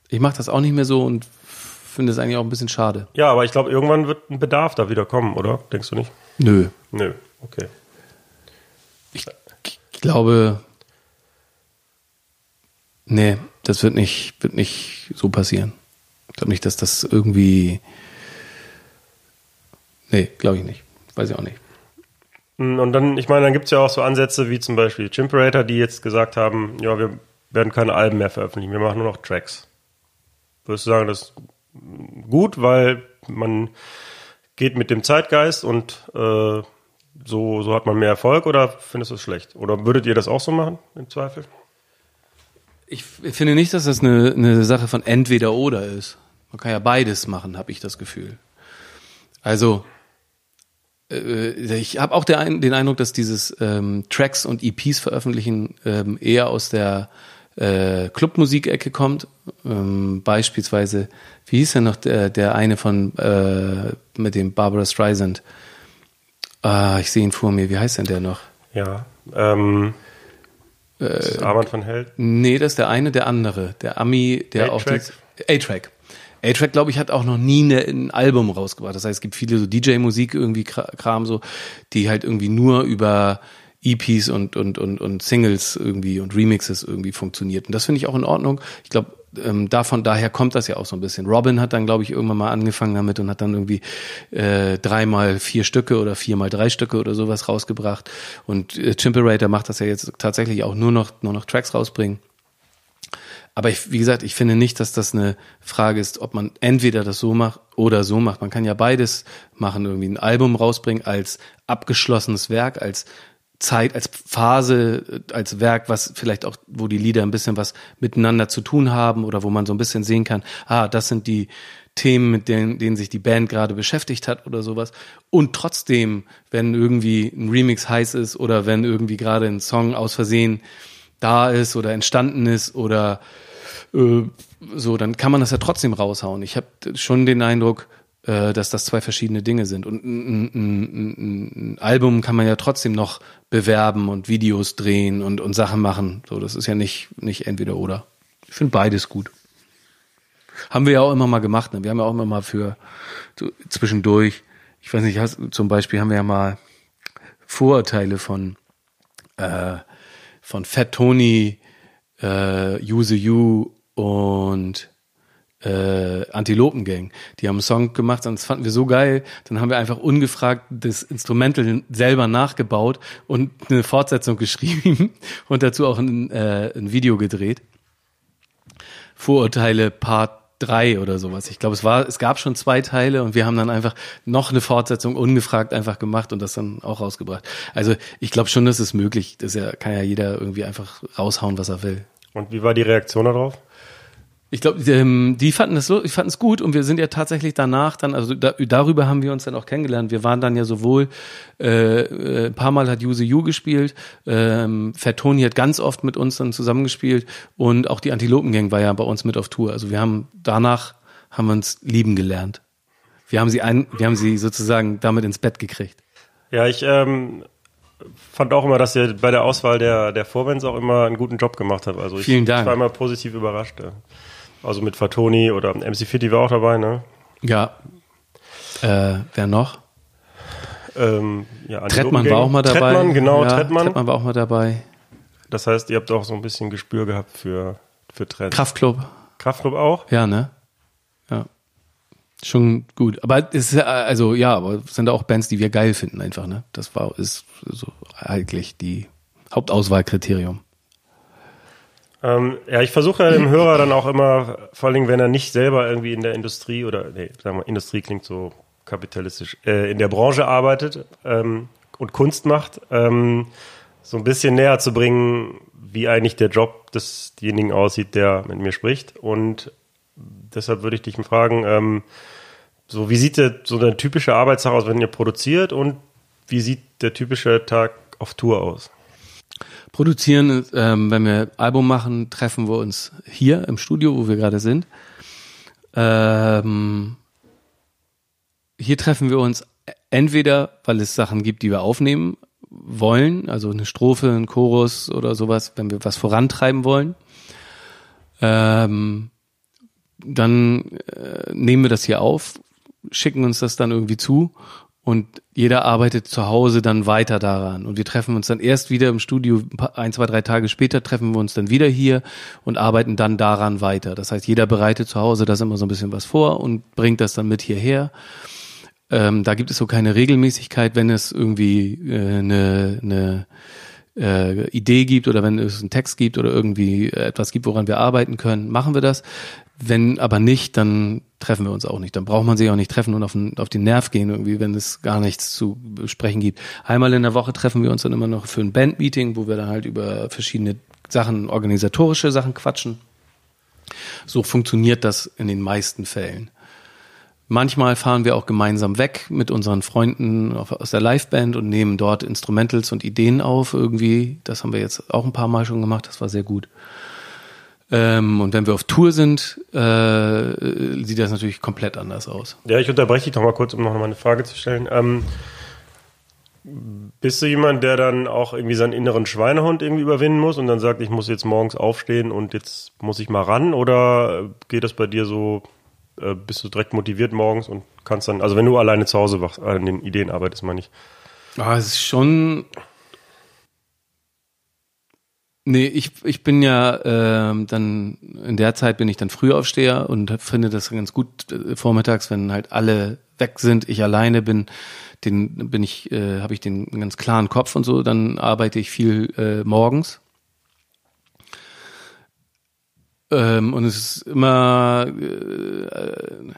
Ich mache das auch nicht mehr so und finde es eigentlich auch ein bisschen schade. ja, aber ich glaube, irgendwann wird ein Bedarf da wieder kommen, oder? Denkst du nicht? Nö. Nö, okay. Ich, ich glaube, nee, das wird nicht, wird nicht so passieren. Ich glaube nicht, dass das irgendwie, nee, glaube ich nicht. Weiß ich auch nicht. Und dann, ich meine, dann gibt's ja auch so Ansätze wie zum Beispiel Chimperator, die jetzt gesagt haben, ja, wir werden keine Alben mehr veröffentlichen, wir machen nur noch Tracks. Würdest du sagen, das ist gut, weil man geht mit dem Zeitgeist und äh, so, so hat man mehr Erfolg oder findest du es schlecht? Oder würdet ihr das auch so machen, im Zweifel? Ich finde nicht, dass das eine, eine Sache von entweder oder ist. Man kann ja beides machen, habe ich das Gefühl. Also äh, ich habe auch den Eindruck, dass dieses ähm, Tracks und EPs veröffentlichen ähm, eher aus der äh, Clubmusikecke kommt. Ähm, beispielsweise, wie hieß denn noch der, der eine von äh, mit dem Barbara Streisand? Ah, ich sehe ihn vor mir. Wie heißt denn der noch? Ja. Ähm, äh, Armand von Held? Nee, das ist der eine, der andere. Der Ami, der auch A-Track? A-Track. A-Track, glaube ich, hat auch noch nie eine, ein Album rausgebracht. Das heißt, es gibt viele so DJ-Musik irgendwie Kra- Kram so, die halt irgendwie nur über EPs und, und, und, und Singles irgendwie und Remixes irgendwie funktioniert. Und das finde ich auch in Ordnung. Ich glaube, ähm, davon daher kommt das ja auch so ein bisschen. Robin hat dann, glaube ich, irgendwann mal angefangen damit und hat dann irgendwie äh, dreimal vier Stücke oder viermal drei Stücke oder sowas rausgebracht. Und äh, Chimperator macht das ja jetzt tatsächlich auch nur noch, nur noch Tracks rausbringen. Aber ich, wie gesagt, ich finde nicht, dass das eine Frage ist, ob man entweder das so macht oder so macht. Man kann ja beides machen, irgendwie ein Album rausbringen als abgeschlossenes Werk, als Zeit, als Phase, als Werk, was vielleicht auch, wo die Lieder ein bisschen was miteinander zu tun haben oder wo man so ein bisschen sehen kann, ah, das sind die Themen, mit denen, denen sich die Band gerade beschäftigt hat oder sowas. Und trotzdem, wenn irgendwie ein Remix heiß ist oder wenn irgendwie gerade ein Song aus Versehen da ist oder entstanden ist oder äh, so, dann kann man das ja trotzdem raushauen. Ich habe schon den Eindruck, äh, dass das zwei verschiedene Dinge sind. Und ein, ein, ein, ein Album kann man ja trotzdem noch bewerben und Videos drehen und, und Sachen machen. So, das ist ja nicht, nicht entweder oder. Ich finde beides gut. Haben wir ja auch immer mal gemacht. Ne? Wir haben ja auch immer mal für so zwischendurch, ich weiß nicht, hast, zum Beispiel haben wir ja mal Vorurteile von äh, von Fat Tony, äh, Use You und äh, Antilopen Gang. Die haben einen Song gemacht und das fanden wir so geil. Dann haben wir einfach ungefragt das Instrumental selber nachgebaut und eine Fortsetzung (laughs) geschrieben und dazu auch ein, äh, ein Video gedreht. Vorurteile Part 3 oder sowas. Ich glaube, es war, es gab schon zwei Teile und wir haben dann einfach noch eine Fortsetzung ungefragt einfach gemacht und das dann auch rausgebracht. Also ich glaube schon, dass es möglich. Das ja, kann ja jeder irgendwie einfach raushauen, was er will. Und wie war die Reaktion darauf? Ich glaube, ähm, die fanden es so, ich fanden es gut und wir sind ja tatsächlich danach dann, also da, darüber haben wir uns dann auch kennengelernt. Wir waren dann ja sowohl äh, äh, ein paar Mal hat Yuzu Yu gespielt, ähm, Fat Tony hat ganz oft mit uns dann zusammengespielt und auch die Antilopengang war ja bei uns mit auf Tour. Also wir haben danach haben wir uns lieben gelernt. Wir haben sie ein, wir haben sie sozusagen damit ins Bett gekriegt. Ja, ich ähm, fand auch immer, dass ihr bei der Auswahl der, der Vorbands auch immer einen guten Job gemacht habt. Also ich, Vielen Dank. ich war immer positiv überrascht. Ja. Also mit Fatoni oder MC Fitty war auch dabei, ne? Ja. Äh, wer noch? Ähm, ja, Trettmann war auch mal dabei. Trettmann, genau, ja, Trettmann. Trettmann war auch mal dabei. Das heißt, ihr habt auch so ein bisschen Gespür gehabt für, für Trends. Kraftclub. Kraftclub auch? Ja, ne? Ja. Schon gut. Aber es ist ja, also ja, aber es sind auch Bands, die wir geil finden einfach, ne? Das war, ist so eigentlich die Hauptauswahlkriterium. Ähm, ja, ich versuche ja dem Hörer dann auch immer, vor allen Dingen, wenn er nicht selber irgendwie in der Industrie oder, nee, sagen wir, Industrie klingt so kapitalistisch, äh, in der Branche arbeitet ähm, und Kunst macht, ähm, so ein bisschen näher zu bringen, wie eigentlich der Job desjenigen aussieht, der mit mir spricht. Und deshalb würde ich dich fragen, ähm, so wie sieht der, so der typische Arbeitstag aus, wenn ihr produziert und wie sieht der typische Tag auf Tour aus? Produzieren, ähm, wenn wir Album machen, treffen wir uns hier im Studio, wo wir gerade sind. Ähm, hier treffen wir uns entweder, weil es Sachen gibt, die wir aufnehmen wollen, also eine Strophe, ein Chorus oder sowas, wenn wir was vorantreiben wollen. Ähm, dann äh, nehmen wir das hier auf, schicken uns das dann irgendwie zu und jeder arbeitet zu Hause dann weiter daran. Und wir treffen uns dann erst wieder im Studio, ein, zwei, drei Tage später treffen wir uns dann wieder hier und arbeiten dann daran weiter. Das heißt, jeder bereitet zu Hause das immer so ein bisschen was vor und bringt das dann mit hierher. Ähm, da gibt es so keine Regelmäßigkeit, wenn es irgendwie äh, eine, eine äh, Idee gibt oder wenn es einen Text gibt oder irgendwie etwas gibt, woran wir arbeiten können, machen wir das. Wenn aber nicht, dann treffen wir uns auch nicht. Dann braucht man sich auch nicht treffen und auf den, auf den Nerv gehen, irgendwie, wenn es gar nichts zu besprechen gibt. Einmal in der Woche treffen wir uns dann immer noch für ein Bandmeeting, wo wir dann halt über verschiedene Sachen, organisatorische Sachen quatschen. So funktioniert das in den meisten Fällen. Manchmal fahren wir auch gemeinsam weg mit unseren Freunden aus der Liveband und nehmen dort Instrumentals und Ideen auf irgendwie. Das haben wir jetzt auch ein paar Mal schon gemacht. Das war sehr gut. Ähm, und wenn wir auf Tour sind, äh, sieht das natürlich komplett anders aus. Ja, ich unterbreche dich doch mal kurz, um noch mal eine Frage zu stellen. Ähm, bist du jemand, der dann auch irgendwie seinen inneren Schweinehund irgendwie überwinden muss und dann sagt, ich muss jetzt morgens aufstehen und jetzt muss ich mal ran? Oder geht das bei dir so, äh, bist du direkt motiviert morgens und kannst dann, also wenn du alleine zu Hause wach, an den Ideen arbeitest, meine ich. Ah, es ist schon Nee, ich, ich bin ja ähm, dann, in der Zeit bin ich dann Frühaufsteher und finde das ganz gut äh, vormittags, wenn halt alle weg sind, ich alleine bin, den bin ich, äh, habe ich den ganz klaren Kopf und so, dann arbeite ich viel äh, morgens. Ähm, und es ist immer, äh,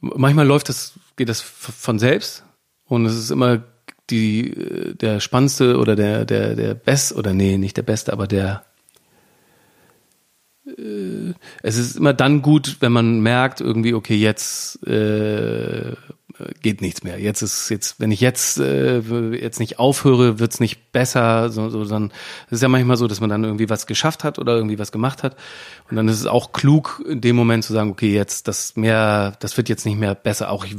manchmal läuft das, geht das von selbst. Und es ist immer die, äh, der spannendste oder der, der, der best, oder nee, nicht der beste, aber der, äh, es ist immer dann gut, wenn man merkt, irgendwie, okay, jetzt äh, geht nichts mehr. Jetzt ist jetzt, wenn ich jetzt äh, jetzt nicht aufhöre, wird's nicht besser. So, so dann es ist ja manchmal so, dass man dann irgendwie was geschafft hat oder irgendwie was gemacht hat und dann ist es auch klug in dem Moment zu sagen, okay, jetzt das mehr, das wird jetzt nicht mehr besser. Auch ich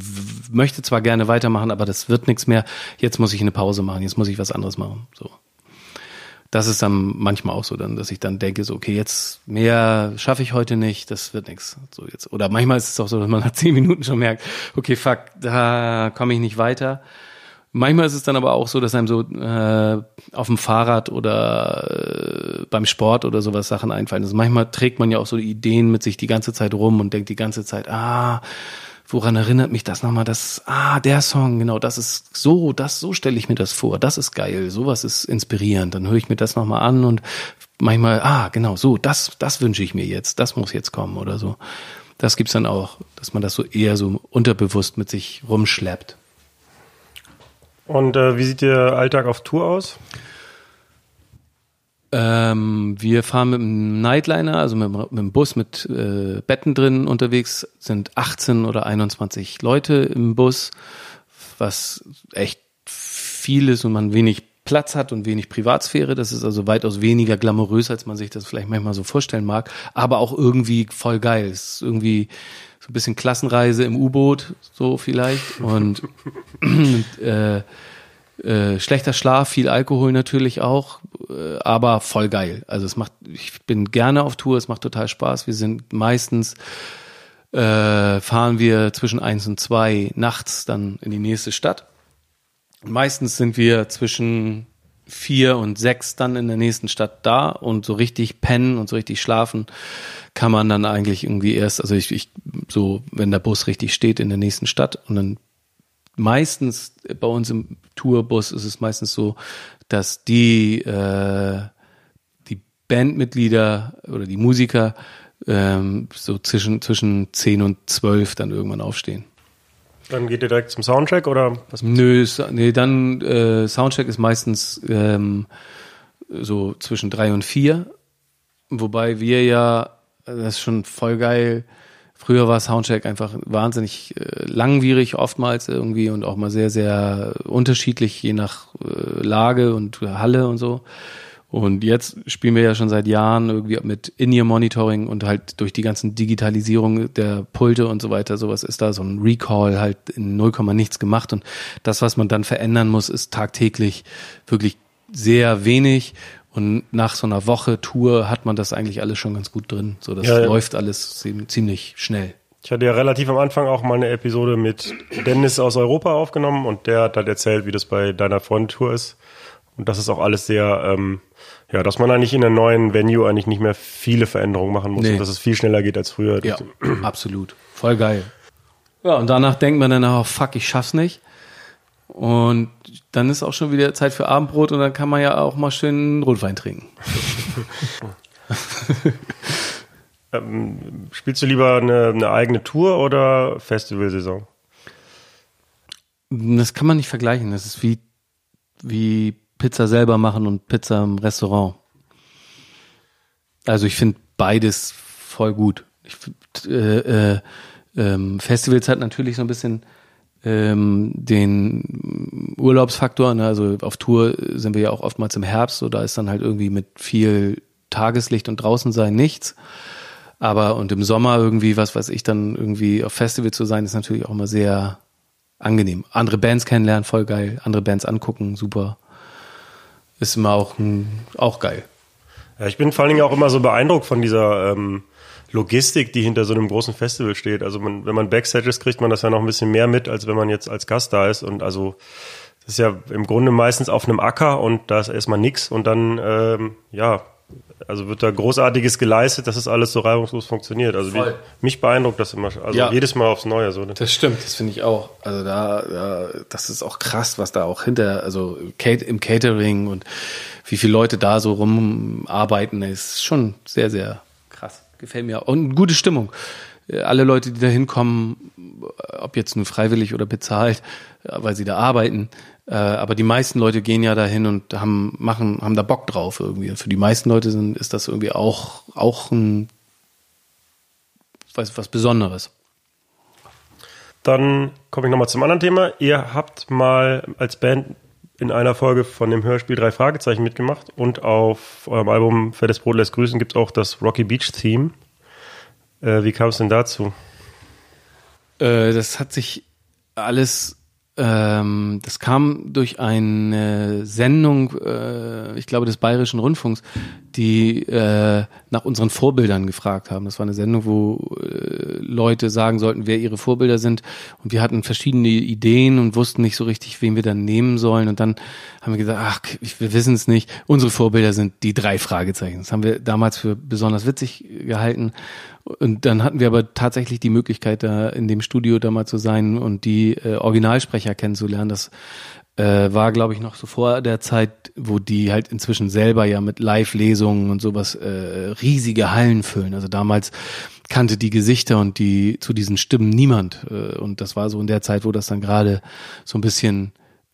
möchte zwar gerne weitermachen, aber das wird nichts mehr. Jetzt muss ich eine Pause machen. Jetzt muss ich was anderes machen. So das ist dann manchmal auch so, dann, dass ich dann denke, so, okay, jetzt mehr schaffe ich heute nicht, das wird nichts. So jetzt. Oder manchmal ist es auch so, dass man nach (laughs) zehn Minuten schon merkt, okay, fuck, da komme ich nicht weiter. Manchmal ist es dann aber auch so, dass einem so äh, auf dem Fahrrad oder äh, beim Sport oder sowas Sachen einfallen. Also manchmal trägt man ja auch so Ideen mit sich die ganze Zeit rum und denkt die ganze Zeit, ah, woran erinnert mich das nochmal? Das, ah, der Song, genau, das ist so, das, so stelle ich mir das vor. Das ist geil, sowas ist inspirierend. Dann höre ich mir das nochmal an und manchmal, ah, genau, so, das, das wünsche ich mir jetzt, das muss jetzt kommen oder so. Das gibt's dann auch, dass man das so eher so unterbewusst mit sich rumschleppt. Und äh, wie sieht der Alltag auf Tour aus? Ähm, wir fahren mit einem Nightliner, also mit, mit einem Bus mit äh, Betten drin unterwegs, sind 18 oder 21 Leute im Bus, was echt viel ist und man wenig Platz hat und wenig Privatsphäre. Das ist also weitaus weniger glamourös, als man sich das vielleicht manchmal so vorstellen mag, aber auch irgendwie voll geil. Es ist irgendwie so ein bisschen Klassenreise im U-Boot, so vielleicht. Und (clears throat) äh, äh, schlechter Schlaf, viel Alkohol natürlich auch, äh, aber voll geil. Also es macht, ich bin gerne auf Tour, es macht total Spaß. Wir sind meistens äh, fahren wir zwischen eins und zwei nachts dann in die nächste Stadt. Meistens sind wir zwischen vier und sechs dann in der nächsten Stadt da und so richtig pennen und so richtig schlafen kann man dann eigentlich irgendwie erst, also ich, ich so, wenn der Bus richtig steht in der nächsten Stadt und dann meistens bei uns im Tourbus ist es meistens so, dass die, äh, die Bandmitglieder oder die Musiker ähm, so zwischen, zwischen 10 und 12 dann irgendwann aufstehen. Dann geht ihr direkt zum Soundcheck oder was? Nö, nee, dann äh, Soundcheck ist meistens ähm, so zwischen drei und vier. Wobei wir ja, das ist schon voll geil, Früher war Soundcheck einfach wahnsinnig äh, langwierig oftmals irgendwie und auch mal sehr, sehr unterschiedlich, je nach äh, Lage und Halle und so. Und jetzt spielen wir ja schon seit Jahren irgendwie mit In-Ear-Monitoring und halt durch die ganzen Digitalisierung der Pulte und so weiter, sowas ist da so ein Recall halt in 0, nichts gemacht. Und das, was man dann verändern muss, ist tagtäglich wirklich sehr wenig und nach so einer Woche Tour hat man das eigentlich alles schon ganz gut drin. So, das ja, ja. läuft alles ziemlich schnell. Ich hatte ja relativ am Anfang auch mal eine Episode mit Dennis aus Europa aufgenommen und der hat halt erzählt, wie das bei deiner Freundetour ist. Und das ist auch alles sehr, ähm, ja, dass man eigentlich in einem neuen Venue eigentlich nicht mehr viele Veränderungen machen muss nee. und dass es viel schneller geht als früher. Ja, absolut. Voll geil. Ja, und danach denkt man dann, oh fuck, ich schaff's nicht. Und dann ist auch schon wieder Zeit für Abendbrot und dann kann man ja auch mal schön Rotwein trinken. (laughs) Ähm, spielst du lieber eine, eine eigene Tour oder Festivalsaison? Das kann man nicht vergleichen. Das ist wie, wie Pizza selber machen und Pizza im Restaurant. Also ich finde beides voll gut. Ich, äh, äh, ähm, Festivals hat natürlich so ein bisschen ähm, den Urlaubsfaktor. Ne? Also auf Tour sind wir ja auch oftmals im Herbst, so da ist dann halt irgendwie mit viel Tageslicht und draußen sein nichts. Aber und im Sommer irgendwie, was weiß ich, dann irgendwie auf Festival zu sein, ist natürlich auch immer sehr angenehm. Andere Bands kennenlernen, voll geil. Andere Bands angucken, super. Ist immer auch, auch geil. Ja, ich bin vor allen Dingen auch immer so beeindruckt von dieser ähm, Logistik, die hinter so einem großen Festival steht. Also man, wenn man Backstage ist, kriegt man das ja noch ein bisschen mehr mit, als wenn man jetzt als Gast da ist. Und also das ist ja im Grunde meistens auf einem Acker und da ist erstmal nix und dann ähm, ja also wird da Großartiges geleistet, dass es alles so reibungslos funktioniert. Also wie, mich beeindruckt das immer, also ja. jedes Mal aufs Neue. So, ne? Das stimmt, das finde ich auch. Also da, ja, das ist auch krass, was da auch hinter, also im Catering und wie viele Leute da so rumarbeiten, ist schon sehr, sehr. Gefällt mir. Und gute Stimmung. Alle Leute, die da hinkommen, ob jetzt nur freiwillig oder bezahlt, weil sie da arbeiten, äh, aber die meisten Leute gehen ja dahin und haben, machen, haben da Bock drauf irgendwie. für die meisten Leute sind, ist das irgendwie auch, auch ein, was, was Besonderes. Dann komme ich nochmal zum anderen Thema. Ihr habt mal als Band in einer Folge von dem Hörspiel drei Fragezeichen mitgemacht und auf eurem Album Fettes Brot lässt grüßen gibt es auch das Rocky Beach Theme. Äh, wie kam es denn dazu? Äh, das hat sich alles ähm, das kam durch eine Sendung, äh, ich glaube, des Bayerischen Rundfunks, die äh, nach unseren Vorbildern gefragt haben. Das war eine Sendung, wo äh, Leute sagen sollten, wer ihre Vorbilder sind. Und wir hatten verschiedene Ideen und wussten nicht so richtig, wen wir dann nehmen sollen. Und dann haben wir gesagt, ach, wir wissen es nicht. Unsere Vorbilder sind die drei Fragezeichen. Das haben wir damals für besonders witzig gehalten. Und dann hatten wir aber tatsächlich die Möglichkeit, da in dem Studio da mal zu sein und die äh, Originalsprecher kennenzulernen. Das äh, war, glaube ich, noch so vor der Zeit, wo die halt inzwischen selber ja mit Live-Lesungen und sowas äh, riesige Hallen füllen. Also damals kannte die Gesichter und die zu diesen Stimmen niemand. Äh, und das war so in der Zeit, wo das dann gerade so ein bisschen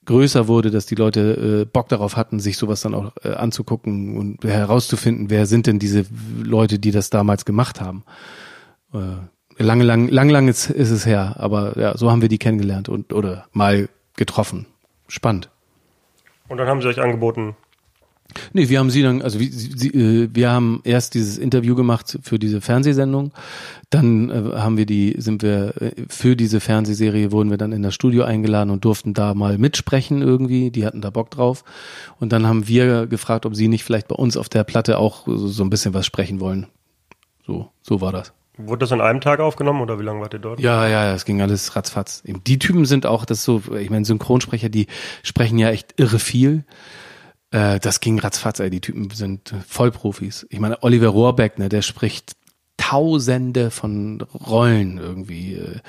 größer wurde, dass die Leute äh, Bock darauf hatten, sich sowas dann auch äh, anzugucken und herauszufinden, wer sind denn diese Leute, die das damals gemacht haben. Äh, lange, lang, lang, lang ist, ist es her, aber ja, so haben wir die kennengelernt und oder mal getroffen spannend. Und dann haben sie euch angeboten. Nee, wir haben sie dann, also wir, sie, äh, wir haben erst dieses Interview gemacht für diese Fernsehsendung, dann äh, haben wir die, sind wir äh, für diese Fernsehserie wurden wir dann in das Studio eingeladen und durften da mal mitsprechen irgendwie. Die hatten da Bock drauf. Und dann haben wir gefragt, ob sie nicht vielleicht bei uns auf der Platte auch so, ein bisschen was sprechen wollen. So, so war das. Wurde das an einem Tag aufgenommen oder wie lange wart ihr dort? Ja, ja, es ging alles ratzfatz. Die Typen sind auch, das so, ich meine, Synchronsprecher, die sprechen ja echt irre viel. Äh, das ging ratzfatz, ey. Die Typen sind Vollprofis. Ich meine, Oliver Rohrbeck, ne, der spricht tausende von Rollen irgendwie. Äh,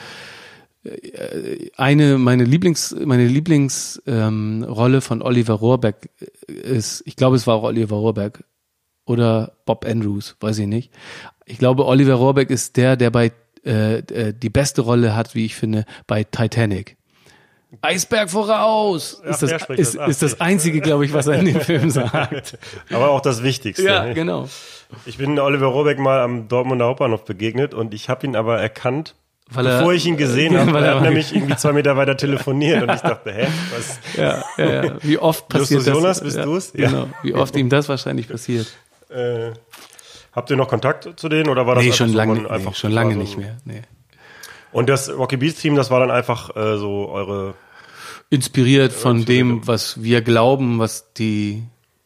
eine, meine Lieblings, meine Lieblingsrolle ähm, von Oliver Rohrbeck ist, ich glaube, es war auch Oliver Rohrbeck oder Bob Andrews, weiß ich nicht. Ich glaube, Oliver Rohrbeck ist der, der bei äh, äh, die beste Rolle hat, wie ich finde, bei Titanic. Eisberg voraus! Ach, ist, das, ist, das. ist das Einzige, glaube ich, was er in dem Film sagt. (laughs) Aber auch das Wichtigste. Ja, ne? genau. Ich bin Oliver Rohrbeck mal am Dortmunder Hauptbahnhof begegnet und ich habe ihn aber erkannt, weil er, bevor ich ihn gesehen habe. Weil er hat nämlich irgendwie zwei Meter weiter telefoniert und ich dachte, hä, was? Ja, ja, ja. Wie oft passiert Justus Jonas, bist ja, du's? Ja. Genau. Wie oft ihm das wahrscheinlich passiert. Äh, Habt ihr noch Kontakt zu denen oder war das nee, schon lange, einfach nee, schon lange so nicht mehr. Nee. Und das Rocky Beats Team, das war dann einfach äh, so eure inspiriert von dem, was wir glauben, was die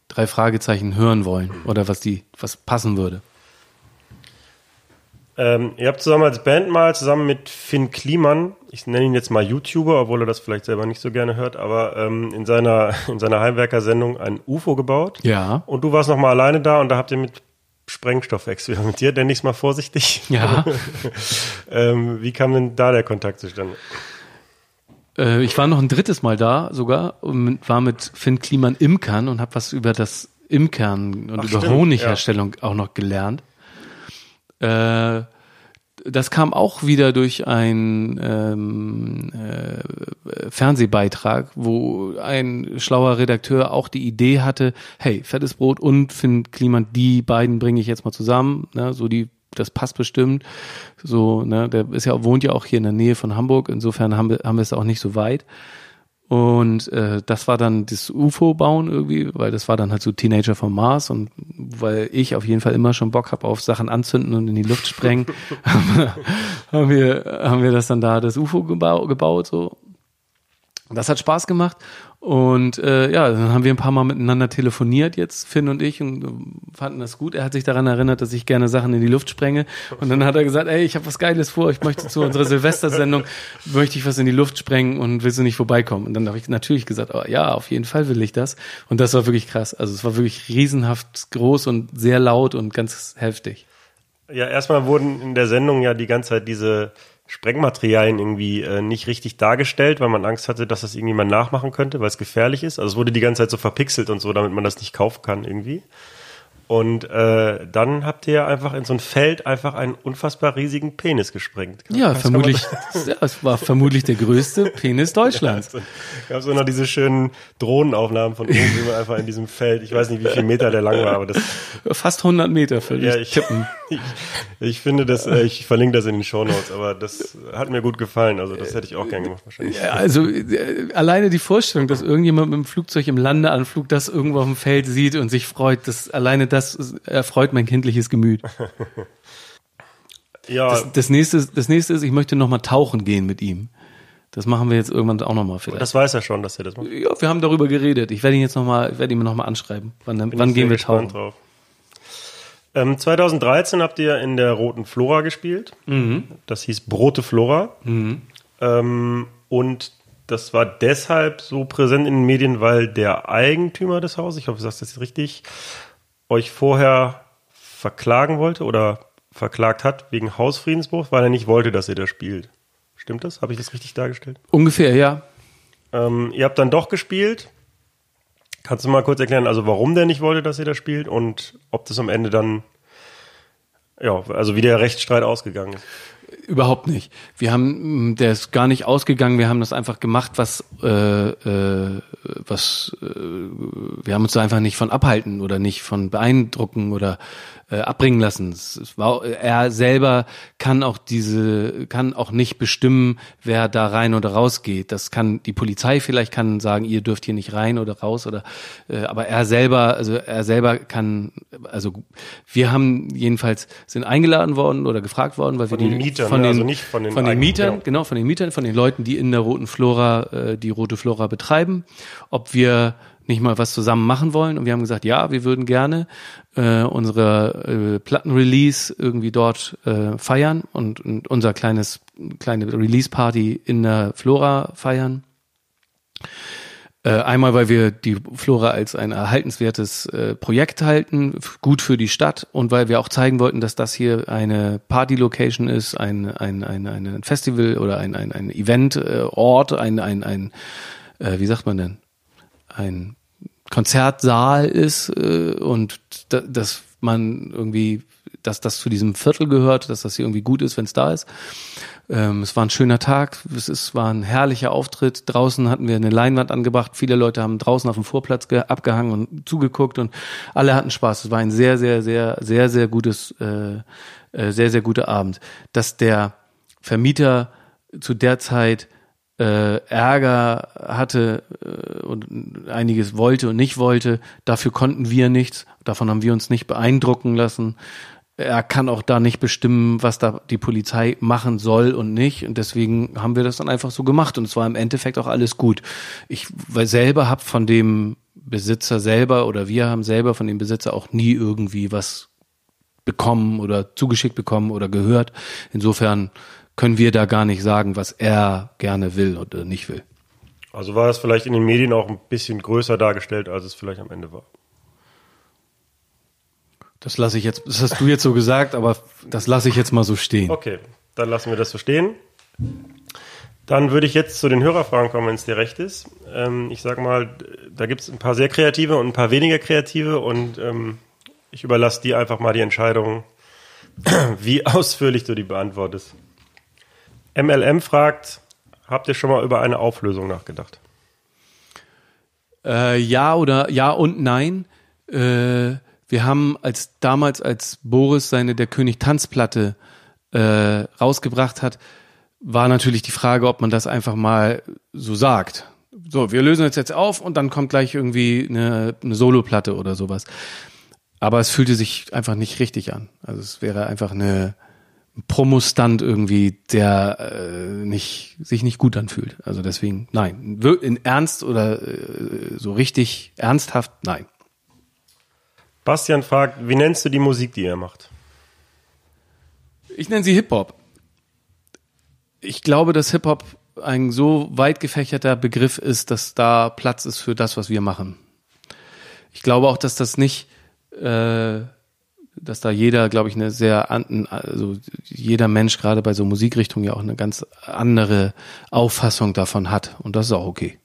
drei Fragezeichen hören wollen oder was die was passen würde. Ähm, ihr habt zusammen als Band mal zusammen mit Finn Kliman, ich nenne ihn jetzt mal YouTuber, obwohl er das vielleicht selber nicht so gerne hört, aber ähm, in seiner (laughs) in seiner Heimwerker-Sendung ein UFO gebaut. Ja. Und du warst noch mal alleine da und da habt ihr mit Sprengstoff experimentiert, nenne ich es mal vorsichtig. Ja. (laughs) ähm, wie kam denn da der Kontakt zustande? Äh, ich war noch ein drittes Mal da sogar und war mit Finn Kliman Imkern und habe was über das Imkern und Ach, über stimmt, Honigherstellung auch noch gelernt. Äh, das kam auch wieder durch einen ähm, äh, Fernsehbeitrag, wo ein schlauer Redakteur auch die Idee hatte, hey, fettes Brot und Finn Kliman, die beiden bringe ich jetzt mal zusammen, ne, so die das passt bestimmt. So, ne, der ist ja wohnt ja auch hier in der Nähe von Hamburg, insofern haben wir haben wir es auch nicht so weit. Und äh, das war dann das UFO-Bauen irgendwie, weil das war dann halt so Teenager vom Mars und weil ich auf jeden Fall immer schon Bock habe auf Sachen anzünden und in die Luft sprengen, (laughs) (laughs) haben wir haben wir das dann da das UFO gebau gebaut so. Das hat Spaß gemacht und äh, ja, dann haben wir ein paar Mal miteinander telefoniert jetzt, Finn und ich, und äh, fanden das gut. Er hat sich daran erinnert, dass ich gerne Sachen in die Luft sprenge. Und dann hat er gesagt, ey, ich habe was Geiles vor, ich möchte zu unserer Silvestersendung, (laughs) möchte ich was in die Luft sprengen und willst du nicht vorbeikommen? Und dann habe ich natürlich gesagt, oh, ja, auf jeden Fall will ich das. Und das war wirklich krass. Also es war wirklich riesenhaft groß und sehr laut und ganz heftig. Ja, erstmal wurden in der Sendung ja die ganze Zeit diese Sprengmaterialien irgendwie äh, nicht richtig dargestellt, weil man Angst hatte, dass das irgendjemand nachmachen könnte, weil es gefährlich ist. Also es wurde die ganze Zeit so verpixelt und so, damit man das nicht kaufen kann irgendwie. Und äh, dann habt ihr einfach in so ein Feld einfach einen unfassbar riesigen Penis gesprengt. Ja, kann vermutlich, (laughs) man- ja, es war vermutlich der größte Penis Deutschlands. Es gab so noch diese schönen Drohnenaufnahmen von oben, wie man einfach in diesem Feld, ich weiß nicht, wie viel Meter der lang war, aber das, Fast 100 Meter völlig ja, ich, tippen. (laughs) ich, ich finde das, äh, ich verlinke das in den Shownotes, aber das hat mir gut gefallen, also das hätte ich auch gern gemacht wahrscheinlich. Ja, also äh, alleine die Vorstellung, dass irgendjemand mit dem Flugzeug im Landeanflug das irgendwo auf dem Feld sieht und sich freut, das alleine das erfreut mein kindliches Gemüt. (laughs) Ja, Das, das nächste, das nächste ist, ich möchte noch mal tauchen gehen mit ihm. Das machen wir jetzt irgendwann auch noch mal vielleicht. das weiß er schon, dass er das macht. ja, wir haben darüber geredet. Ich werde ihn jetzt noch mal, ich werde ihn noch mal anschreiben. Wann, Bin wann gehen wir tauchen? Drauf. Ähm, 2013 habt ihr in der Roten Flora gespielt. Mhm. Das hieß Brote Flora. Ähm, und das war deshalb so präsent in den Medien, weil der Eigentümer des Hauses, ich hoffe, du sagst das jetzt richtig, euch vorher verklagen wollte oder verklagt hat wegen Hausfriedensbruch, weil er nicht wollte, dass ihr da spielt. Stimmt das? Habe ich das richtig dargestellt? Ungefähr, ja. Ähm, ihr habt dann doch gespielt. Kannst du mal kurz erklären, also warum der nicht wollte, dass ihr da spielt und ob das am Ende dann, ja, also wie der Rechtsstreit ausgegangen ist? Überhaupt nicht. Wir haben, mh, der ist gar nicht ausgegangen. Wir haben das einfach gemacht, was, äh, äh, was, äh, wir haben uns da einfach nicht von abhalten oder nicht von beeindrucken oder äh, abbringen lassen. Es, es war, er selber kann auch diese, kann auch nicht bestimmen, wer da rein oder raus geht. Das kann die Polizei vielleicht kann sagen, ihr dürft hier nicht rein oder raus oder, äh, aber er selber, also er selber kann, also wir haben jedenfalls sind eingeladen worden oder gefragt worden, weil wir die, Mietern, von den, Also nicht von den von den Mietern, genau. genau, von den Mietern, von den Leuten, die in der Roten Flora äh, die Rote Flora betreiben, ob wir nicht mal was zusammen machen wollen. Und wir haben gesagt, ja, wir würden gerne äh, unsere äh, Plattenrelease irgendwie dort äh, feiern und, und unser kleines kleine Release-Party in der Flora feiern. Äh, einmal, weil wir die Flora als ein erhaltenswertes äh, Projekt halten, gut für die Stadt und weil wir auch zeigen wollten, dass das hier eine Party-Location ist, ein, ein, ein, ein Festival oder ein, ein, ein Event-Ort, ein, ein, ein äh, wie sagt man denn, ein Konzertsaal ist äh, und da, dass man irgendwie, dass das zu diesem Viertel gehört, dass das hier irgendwie gut ist, wenn es da ist. Ähm, es war ein schöner Tag, es ist, war ein herrlicher Auftritt. Draußen hatten wir eine Leinwand angebracht. Viele Leute haben draußen auf dem Vorplatz ge- abgehangen und zugeguckt und alle hatten Spaß. Es war ein sehr, sehr, sehr, sehr, sehr gutes, äh, äh, sehr, sehr guter Abend. Dass der Vermieter zu der Zeit äh, Ärger hatte äh, und einiges wollte und nicht wollte, dafür konnten wir nichts. Davon haben wir uns nicht beeindrucken lassen er kann auch da nicht bestimmen, was da die Polizei machen soll und nicht. Und deswegen haben wir das dann einfach so gemacht. Und es war im Endeffekt auch alles gut. Ich selber habe von dem Besitzer selber oder wir haben selber von dem Besitzer auch nie irgendwie was bekommen oder zugeschickt bekommen oder gehört. Insofern können wir da gar nicht sagen, was er gerne will oder nicht will. Also war das vielleicht in den Medien auch ein bisschen größer dargestellt, als es vielleicht am Ende war. Das lasse ich jetzt, das hast du jetzt so gesagt, aber das lasse ich jetzt mal so stehen. Okay, dann lassen wir das so stehen. Dann würde ich jetzt zu den Hörerfragen kommen, wenn es dir recht ist. Ähm, ich sag mal, da gibt es ein paar sehr kreative und ein paar weniger kreative und ähm, ich überlasse dir einfach mal die Entscheidung, (clears throat) wie ausführlich du die beantwortest. MLM fragt, habt ihr schon mal über eine Auflösung nachgedacht? Äh, ja oder ja und nein. Äh, wir haben als damals, als Boris seine Der König Tanzplatte äh, rausgebracht hat, war natürlich die Frage, ob man das einfach mal so sagt. So, wir lösen es jetzt auf und dann kommt gleich irgendwie eine, eine Soloplatte oder sowas. Aber es fühlte sich einfach nicht richtig an. Also es wäre einfach eine ein Promostand irgendwie, der äh, nicht sich nicht gut anfühlt. Also deswegen nein, in Ernst oder äh, so richtig ernsthaft nein. Bastian fragt, wie nennst du die Musik, die ihr macht? Ich nenne sie Hip Hop. Ich glaube, dass Hip Hop ein so weit gefächerter Begriff ist, dass da Platz ist für das, was wir machen. Ich glaube auch, dass das nicht, äh, dass da jeder, glaube ich, eine sehr, also jeder Mensch gerade bei so Musikrichtungen ja auch eine ganz andere Auffassung davon hat. Und das ist auch okay.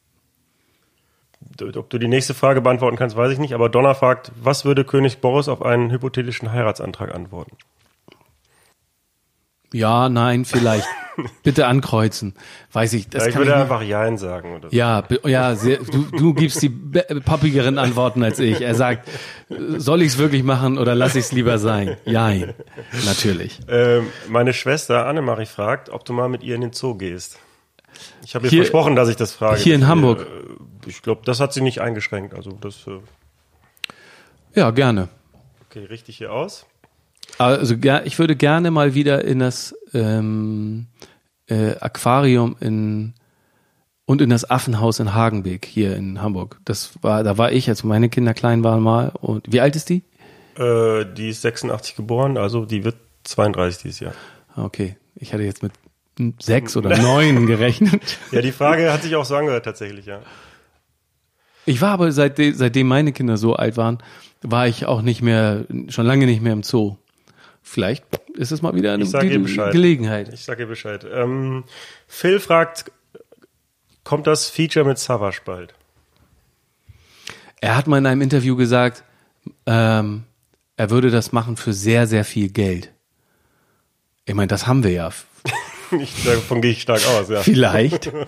Ob du die nächste Frage beantworten kannst, weiß ich nicht, aber Donner fragt, was würde König Boris auf einen hypothetischen Heiratsantrag antworten? Ja, nein, vielleicht. (laughs) Bitte ankreuzen. Weiß ich, das Ja, ich kann würde ich einfach Jein sagen. Oder so. Ja, ja, sehr, du, du gibst die poppigeren Antworten als ich. Er sagt, soll ich es wirklich machen oder lass ich es lieber sein? Jein, natürlich. Ähm, meine Schwester Annemarie fragt, ob du mal mit ihr in den Zoo gehst. Ich habe ihr Hier- versprochen, dass ich das frage. hier in Hamburg? Äh, ich glaube, das hat sie nicht eingeschränkt. Also das, äh, Ja, gerne. okay, richtig hier aus. Also ger- ich würde gerne mal wieder in das ähm, äh, Aquarium in und in das Affenhaus in Hagenbeek hier in Hamburg. Das war, da war ich, als meine Kinder klein waren mal. Und wie alt ist die? Äh, die ist 86 geboren, also die wird 32 dieses Jahr. Ah, Okay, ich hatte jetzt mit sechs oder neun (laughs) gerechnet. Ja, die Frage hat sich auch so angehört tatsächlich, ja. Ich war aber seitdem, seitdem meine Kinder so alt waren, war ich auch nicht mehr, schon lange nicht mehr im Zoo. Vielleicht ist es mal wieder eine Ich sag Ge. Gelegenheit. Ich sage ihr Bescheid. Ähm, Phil fragt, kommt das Feature mit Savage bald? Er hat mal in einem Interview gesagt, ähm, er würde das machen für sehr, sehr viel Geld. Ich meine, das haben wir ja. (laughs) Ich, davon gehe ich stark aus, ja. Vielleicht. (laughs)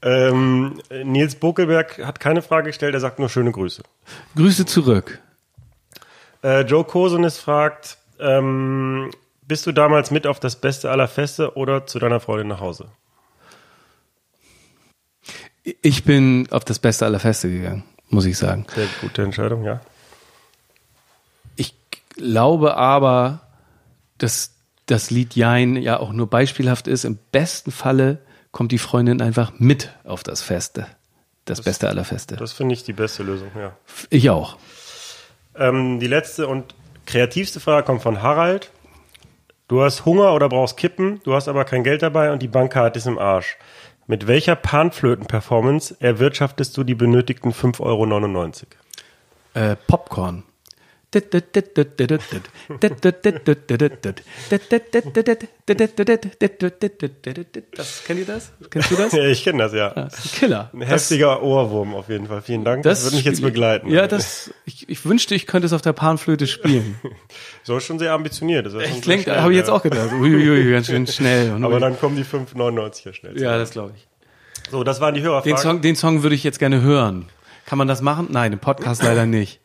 Ähm, Nils Bokelberg hat keine Frage gestellt, er sagt nur schöne Grüße. Grüße zurück. Äh, Joe Kosenis fragt, ähm, bist du damals mit auf das Beste aller Feste oder zu deiner Freundin nach Hause? Ich bin auf das Beste aller Feste gegangen, muss ich sagen. Sehr gute Entscheidung, ja. Ich glaube aber, dass das Lied Jein ja auch nur beispielhaft ist. Im besten Falle kommt die Freundin einfach mit auf das Feste. Das, Beste aller Feste. Das finde ich die beste Lösung, ja. ich auch. Ähm, die letzte und kreativste Frage kommt von Harald. Du hast Hunger oder brauchst Kippen, du hast aber kein Geld dabei und die Bankkarte ist im Arsch. Mit welcher Panflöten-Performance erwirtschaftest du die benötigten 5,99 Euro? Äh, Popcorn. Das kennt ihr das? Kennst du das? Ja, ich kenne das, ja. Das ist ein Killer. Ein heftiger Ohrwurm auf jeden Fall. Vielen Dank. Das, wird mich jetzt begleiten. Ja, das. Ich, ich wünschte, ich könnte es auf der Panflöte spielen. (laughs) So ist schon sehr ambitioniert. Das denke, schnell, habe ich jetzt auch gedacht. Uiuiui, ganz schön schnell. Und Aber dann kommen die 5,99 schnell. ja, das glaube ich. So, das waren die Hörerfragen. Den Song, den Song würde ich jetzt gerne hören. Kann man das machen? Nein, im Podcast leider nicht.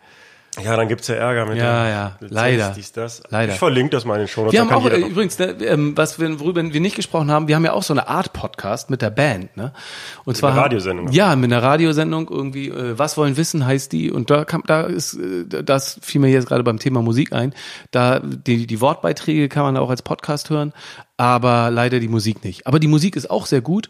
Ja, dann gibt's ja Ärger mit Ja, der ja, Lizenz, leider. Dies, das. Leider. Ich verlinke das mal in den Show Wir haben auch übrigens, ne, ähm, was wir, worüber wir nicht gesprochen haben, wir haben ja auch so eine Art Podcast mit der Band, ne? Und zwar einer haben- Radiosendung. Ja, mit einer Radiosendung irgendwie. Äh, was wollen wissen heißt die und da kam, da ist, äh, das fiel mir jetzt gerade beim Thema Musik ein. Da die die Wortbeiträge kann man auch als Podcast hören, aber leider die Musik nicht. Aber die Musik ist auch sehr gut.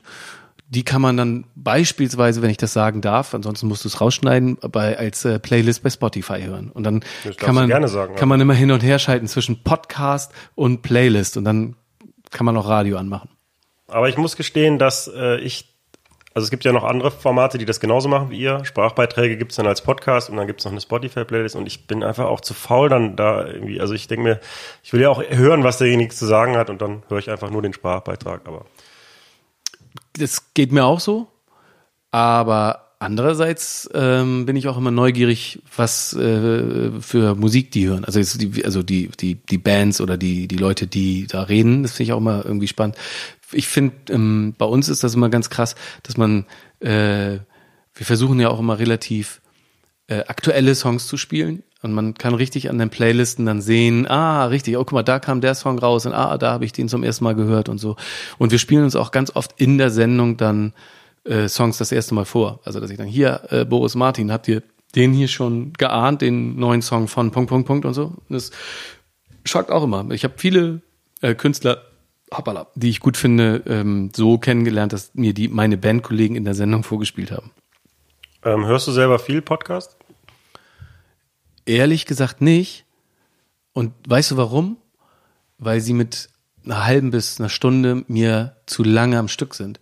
Die kann man dann beispielsweise, wenn ich das sagen darf, ansonsten musst du es rausschneiden, bei, als äh, Playlist bei Spotify hören. Und dann kann man, sagen, kann man immer hin und her schalten zwischen Podcast und Playlist und dann kann man auch Radio anmachen. Aber ich muss gestehen, dass äh, ich Also es gibt ja noch andere Formate, die das genauso machen wie ihr. Sprachbeiträge gibt's dann als Podcast und dann gibt's noch eine Spotify-Playlist und ich bin einfach auch zu faul dann da irgendwie. Also ich denke mir, ich will ja auch hören, was derjenige zu sagen hat und dann höre ich einfach nur den Sprachbeitrag. Aber Das geht mir auch so. Aber andererseits ähm, bin ich auch immer neugierig, was äh, für Musik die hören. Also, die, also die, die, die Bands oder die, die Leute, die da reden, das finde ich auch immer irgendwie spannend. Ich finde, ähm, bei uns ist das immer ganz krass, dass man, äh, wir versuchen ja auch immer relativ äh, aktuelle Songs zu spielen. Und man kann richtig an den Playlisten dann sehen, ah, richtig, oh, guck mal, da kam der Song raus und ah, da habe ich den zum ersten Mal gehört und so. Und wir spielen uns auch ganz oft in der Sendung dann äh, Songs das erste Mal vor. Also, dass ich dann, hier, äh, Boris Martin, habt ihr den hier schon geahnt, den neuen Song von Punkt, Punkt, Punkt und so? Das schockt auch immer. Ich habe viele äh, Künstler, hoppala, die ich gut finde, ähm, so kennengelernt, dass mir die meine Bandkollegen in der Sendung vorgespielt haben. ähm, hörst du selber viel Podcast? Ehrlich gesagt nicht. Und weißt du warum? Weil sie mit einer halben bis einer Stunde mir zu lange am Stück sind.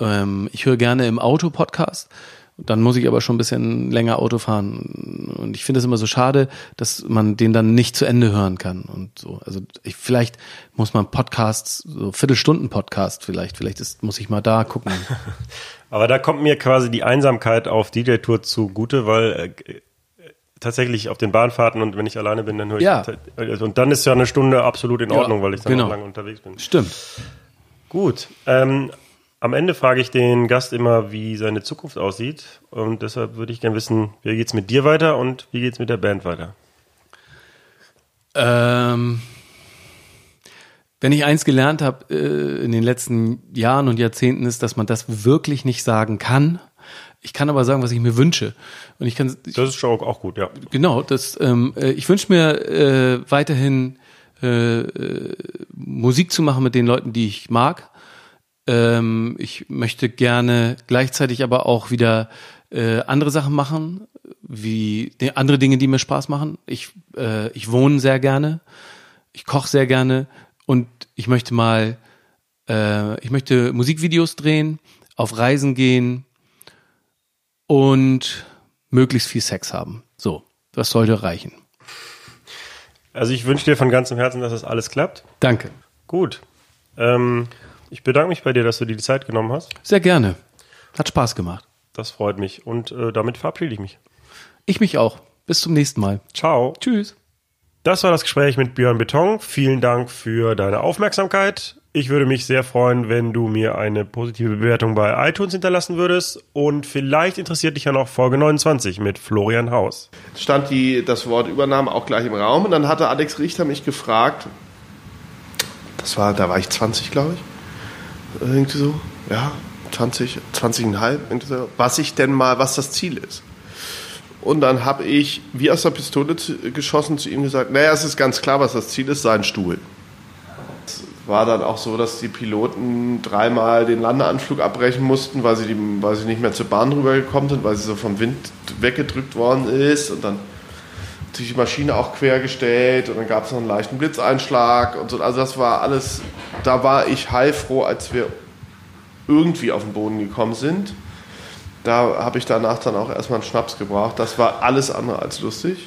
Ähm, ich höre gerne im Auto Podcast. Dann muss ich aber schon ein bisschen länger Auto fahren. Und ich finde es immer so schade, dass man den dann nicht zu Ende hören kann. Und so. Also ich, vielleicht muss man Podcasts, so Viertelstunden-Podcast vielleicht, vielleicht ist, muss ich mal da gucken. (laughs) Aber da kommt mir quasi die Einsamkeit auf DJ-Tour zugute, weil äh, tatsächlich auf den Bahnfahrten und wenn ich alleine bin, dann höre ich. Ja. Und dann ist ja eine Stunde absolut in Ja, Ordnung, weil ich dann genau. noch lange unterwegs bin. Stimmt. Gut. Ähm, am Ende frage ich den Gast immer, wie seine Zukunft aussieht. Und deshalb würde ich gerne wissen, wie geht's mit dir weiter und wie geht's mit der Band weiter? Ähm, wenn ich eins gelernt habe äh, in den letzten Jahren und Jahrzehnten ist, dass man das wirklich nicht sagen kann. Ich kann aber sagen, was ich mir wünsche. Und ich kann, Das ist schon auch gut, ja. genau, das, ähm, äh, ich wünsche mir äh, weiterhin äh, äh, Musik zu machen mit den Leuten, die ich mag. Ähm, ich möchte gerne gleichzeitig aber auch wieder äh, andere Sachen machen, wie ne, andere Dinge, die mir Spaß machen. Ich, äh, ich wohne sehr gerne, ich koche sehr gerne und ich möchte mal, äh, ich möchte Musikvideos drehen, auf Reisen gehen und möglichst viel Sex haben. So, das sollte reichen. Also ich wünsche dir von ganzem Herzen, dass das alles klappt. Danke. Gut. Ähm, ich bedanke mich bei dir, dass du dir die Zeit genommen hast. Sehr gerne. Hat Spaß gemacht. Das freut mich. Und äh, damit verabschiede ich mich. Ich mich auch. Bis zum nächsten Mal. Ciao. Tschüss. Das war das Gespräch mit Björn Beton. Vielen Dank für deine Aufmerksamkeit. Ich würde mich sehr freuen, wenn du mir eine positive Bewertung bei iTunes hinterlassen würdest. Und vielleicht interessiert dich ja noch Folge 29 mit Florian Haus. stand die, das Wort Übernahme auch gleich im Raum und dann hatte Alex Richter mich gefragt, das war, da war ich 20, glaube ich, irgendwie so, ja, 20, 20,5, irgendwie so, was ich denn mal, was das Ziel ist. Und dann habe ich wie aus der Pistole geschossen zu ihm gesagt, naja, es ist ganz klar, was das Ziel ist, sein Stuhl. War dann auch so, dass die Piloten dreimal den Landeanflug abbrechen mussten, weil sie, die, weil sie nicht mehr zur Bahn rübergekommen sind, weil sie so vom Wind weggedrückt worden ist. Und dann hat sich die Maschine auch quergestellt und dann gab es noch einen leichten Blitzeinschlag und so. Also das war alles, da war ich heilfroh, als wir irgendwie auf den Boden gekommen sind. Da habe ich danach dann auch erstmal einen Schnaps gebraucht. Das war alles andere als lustig.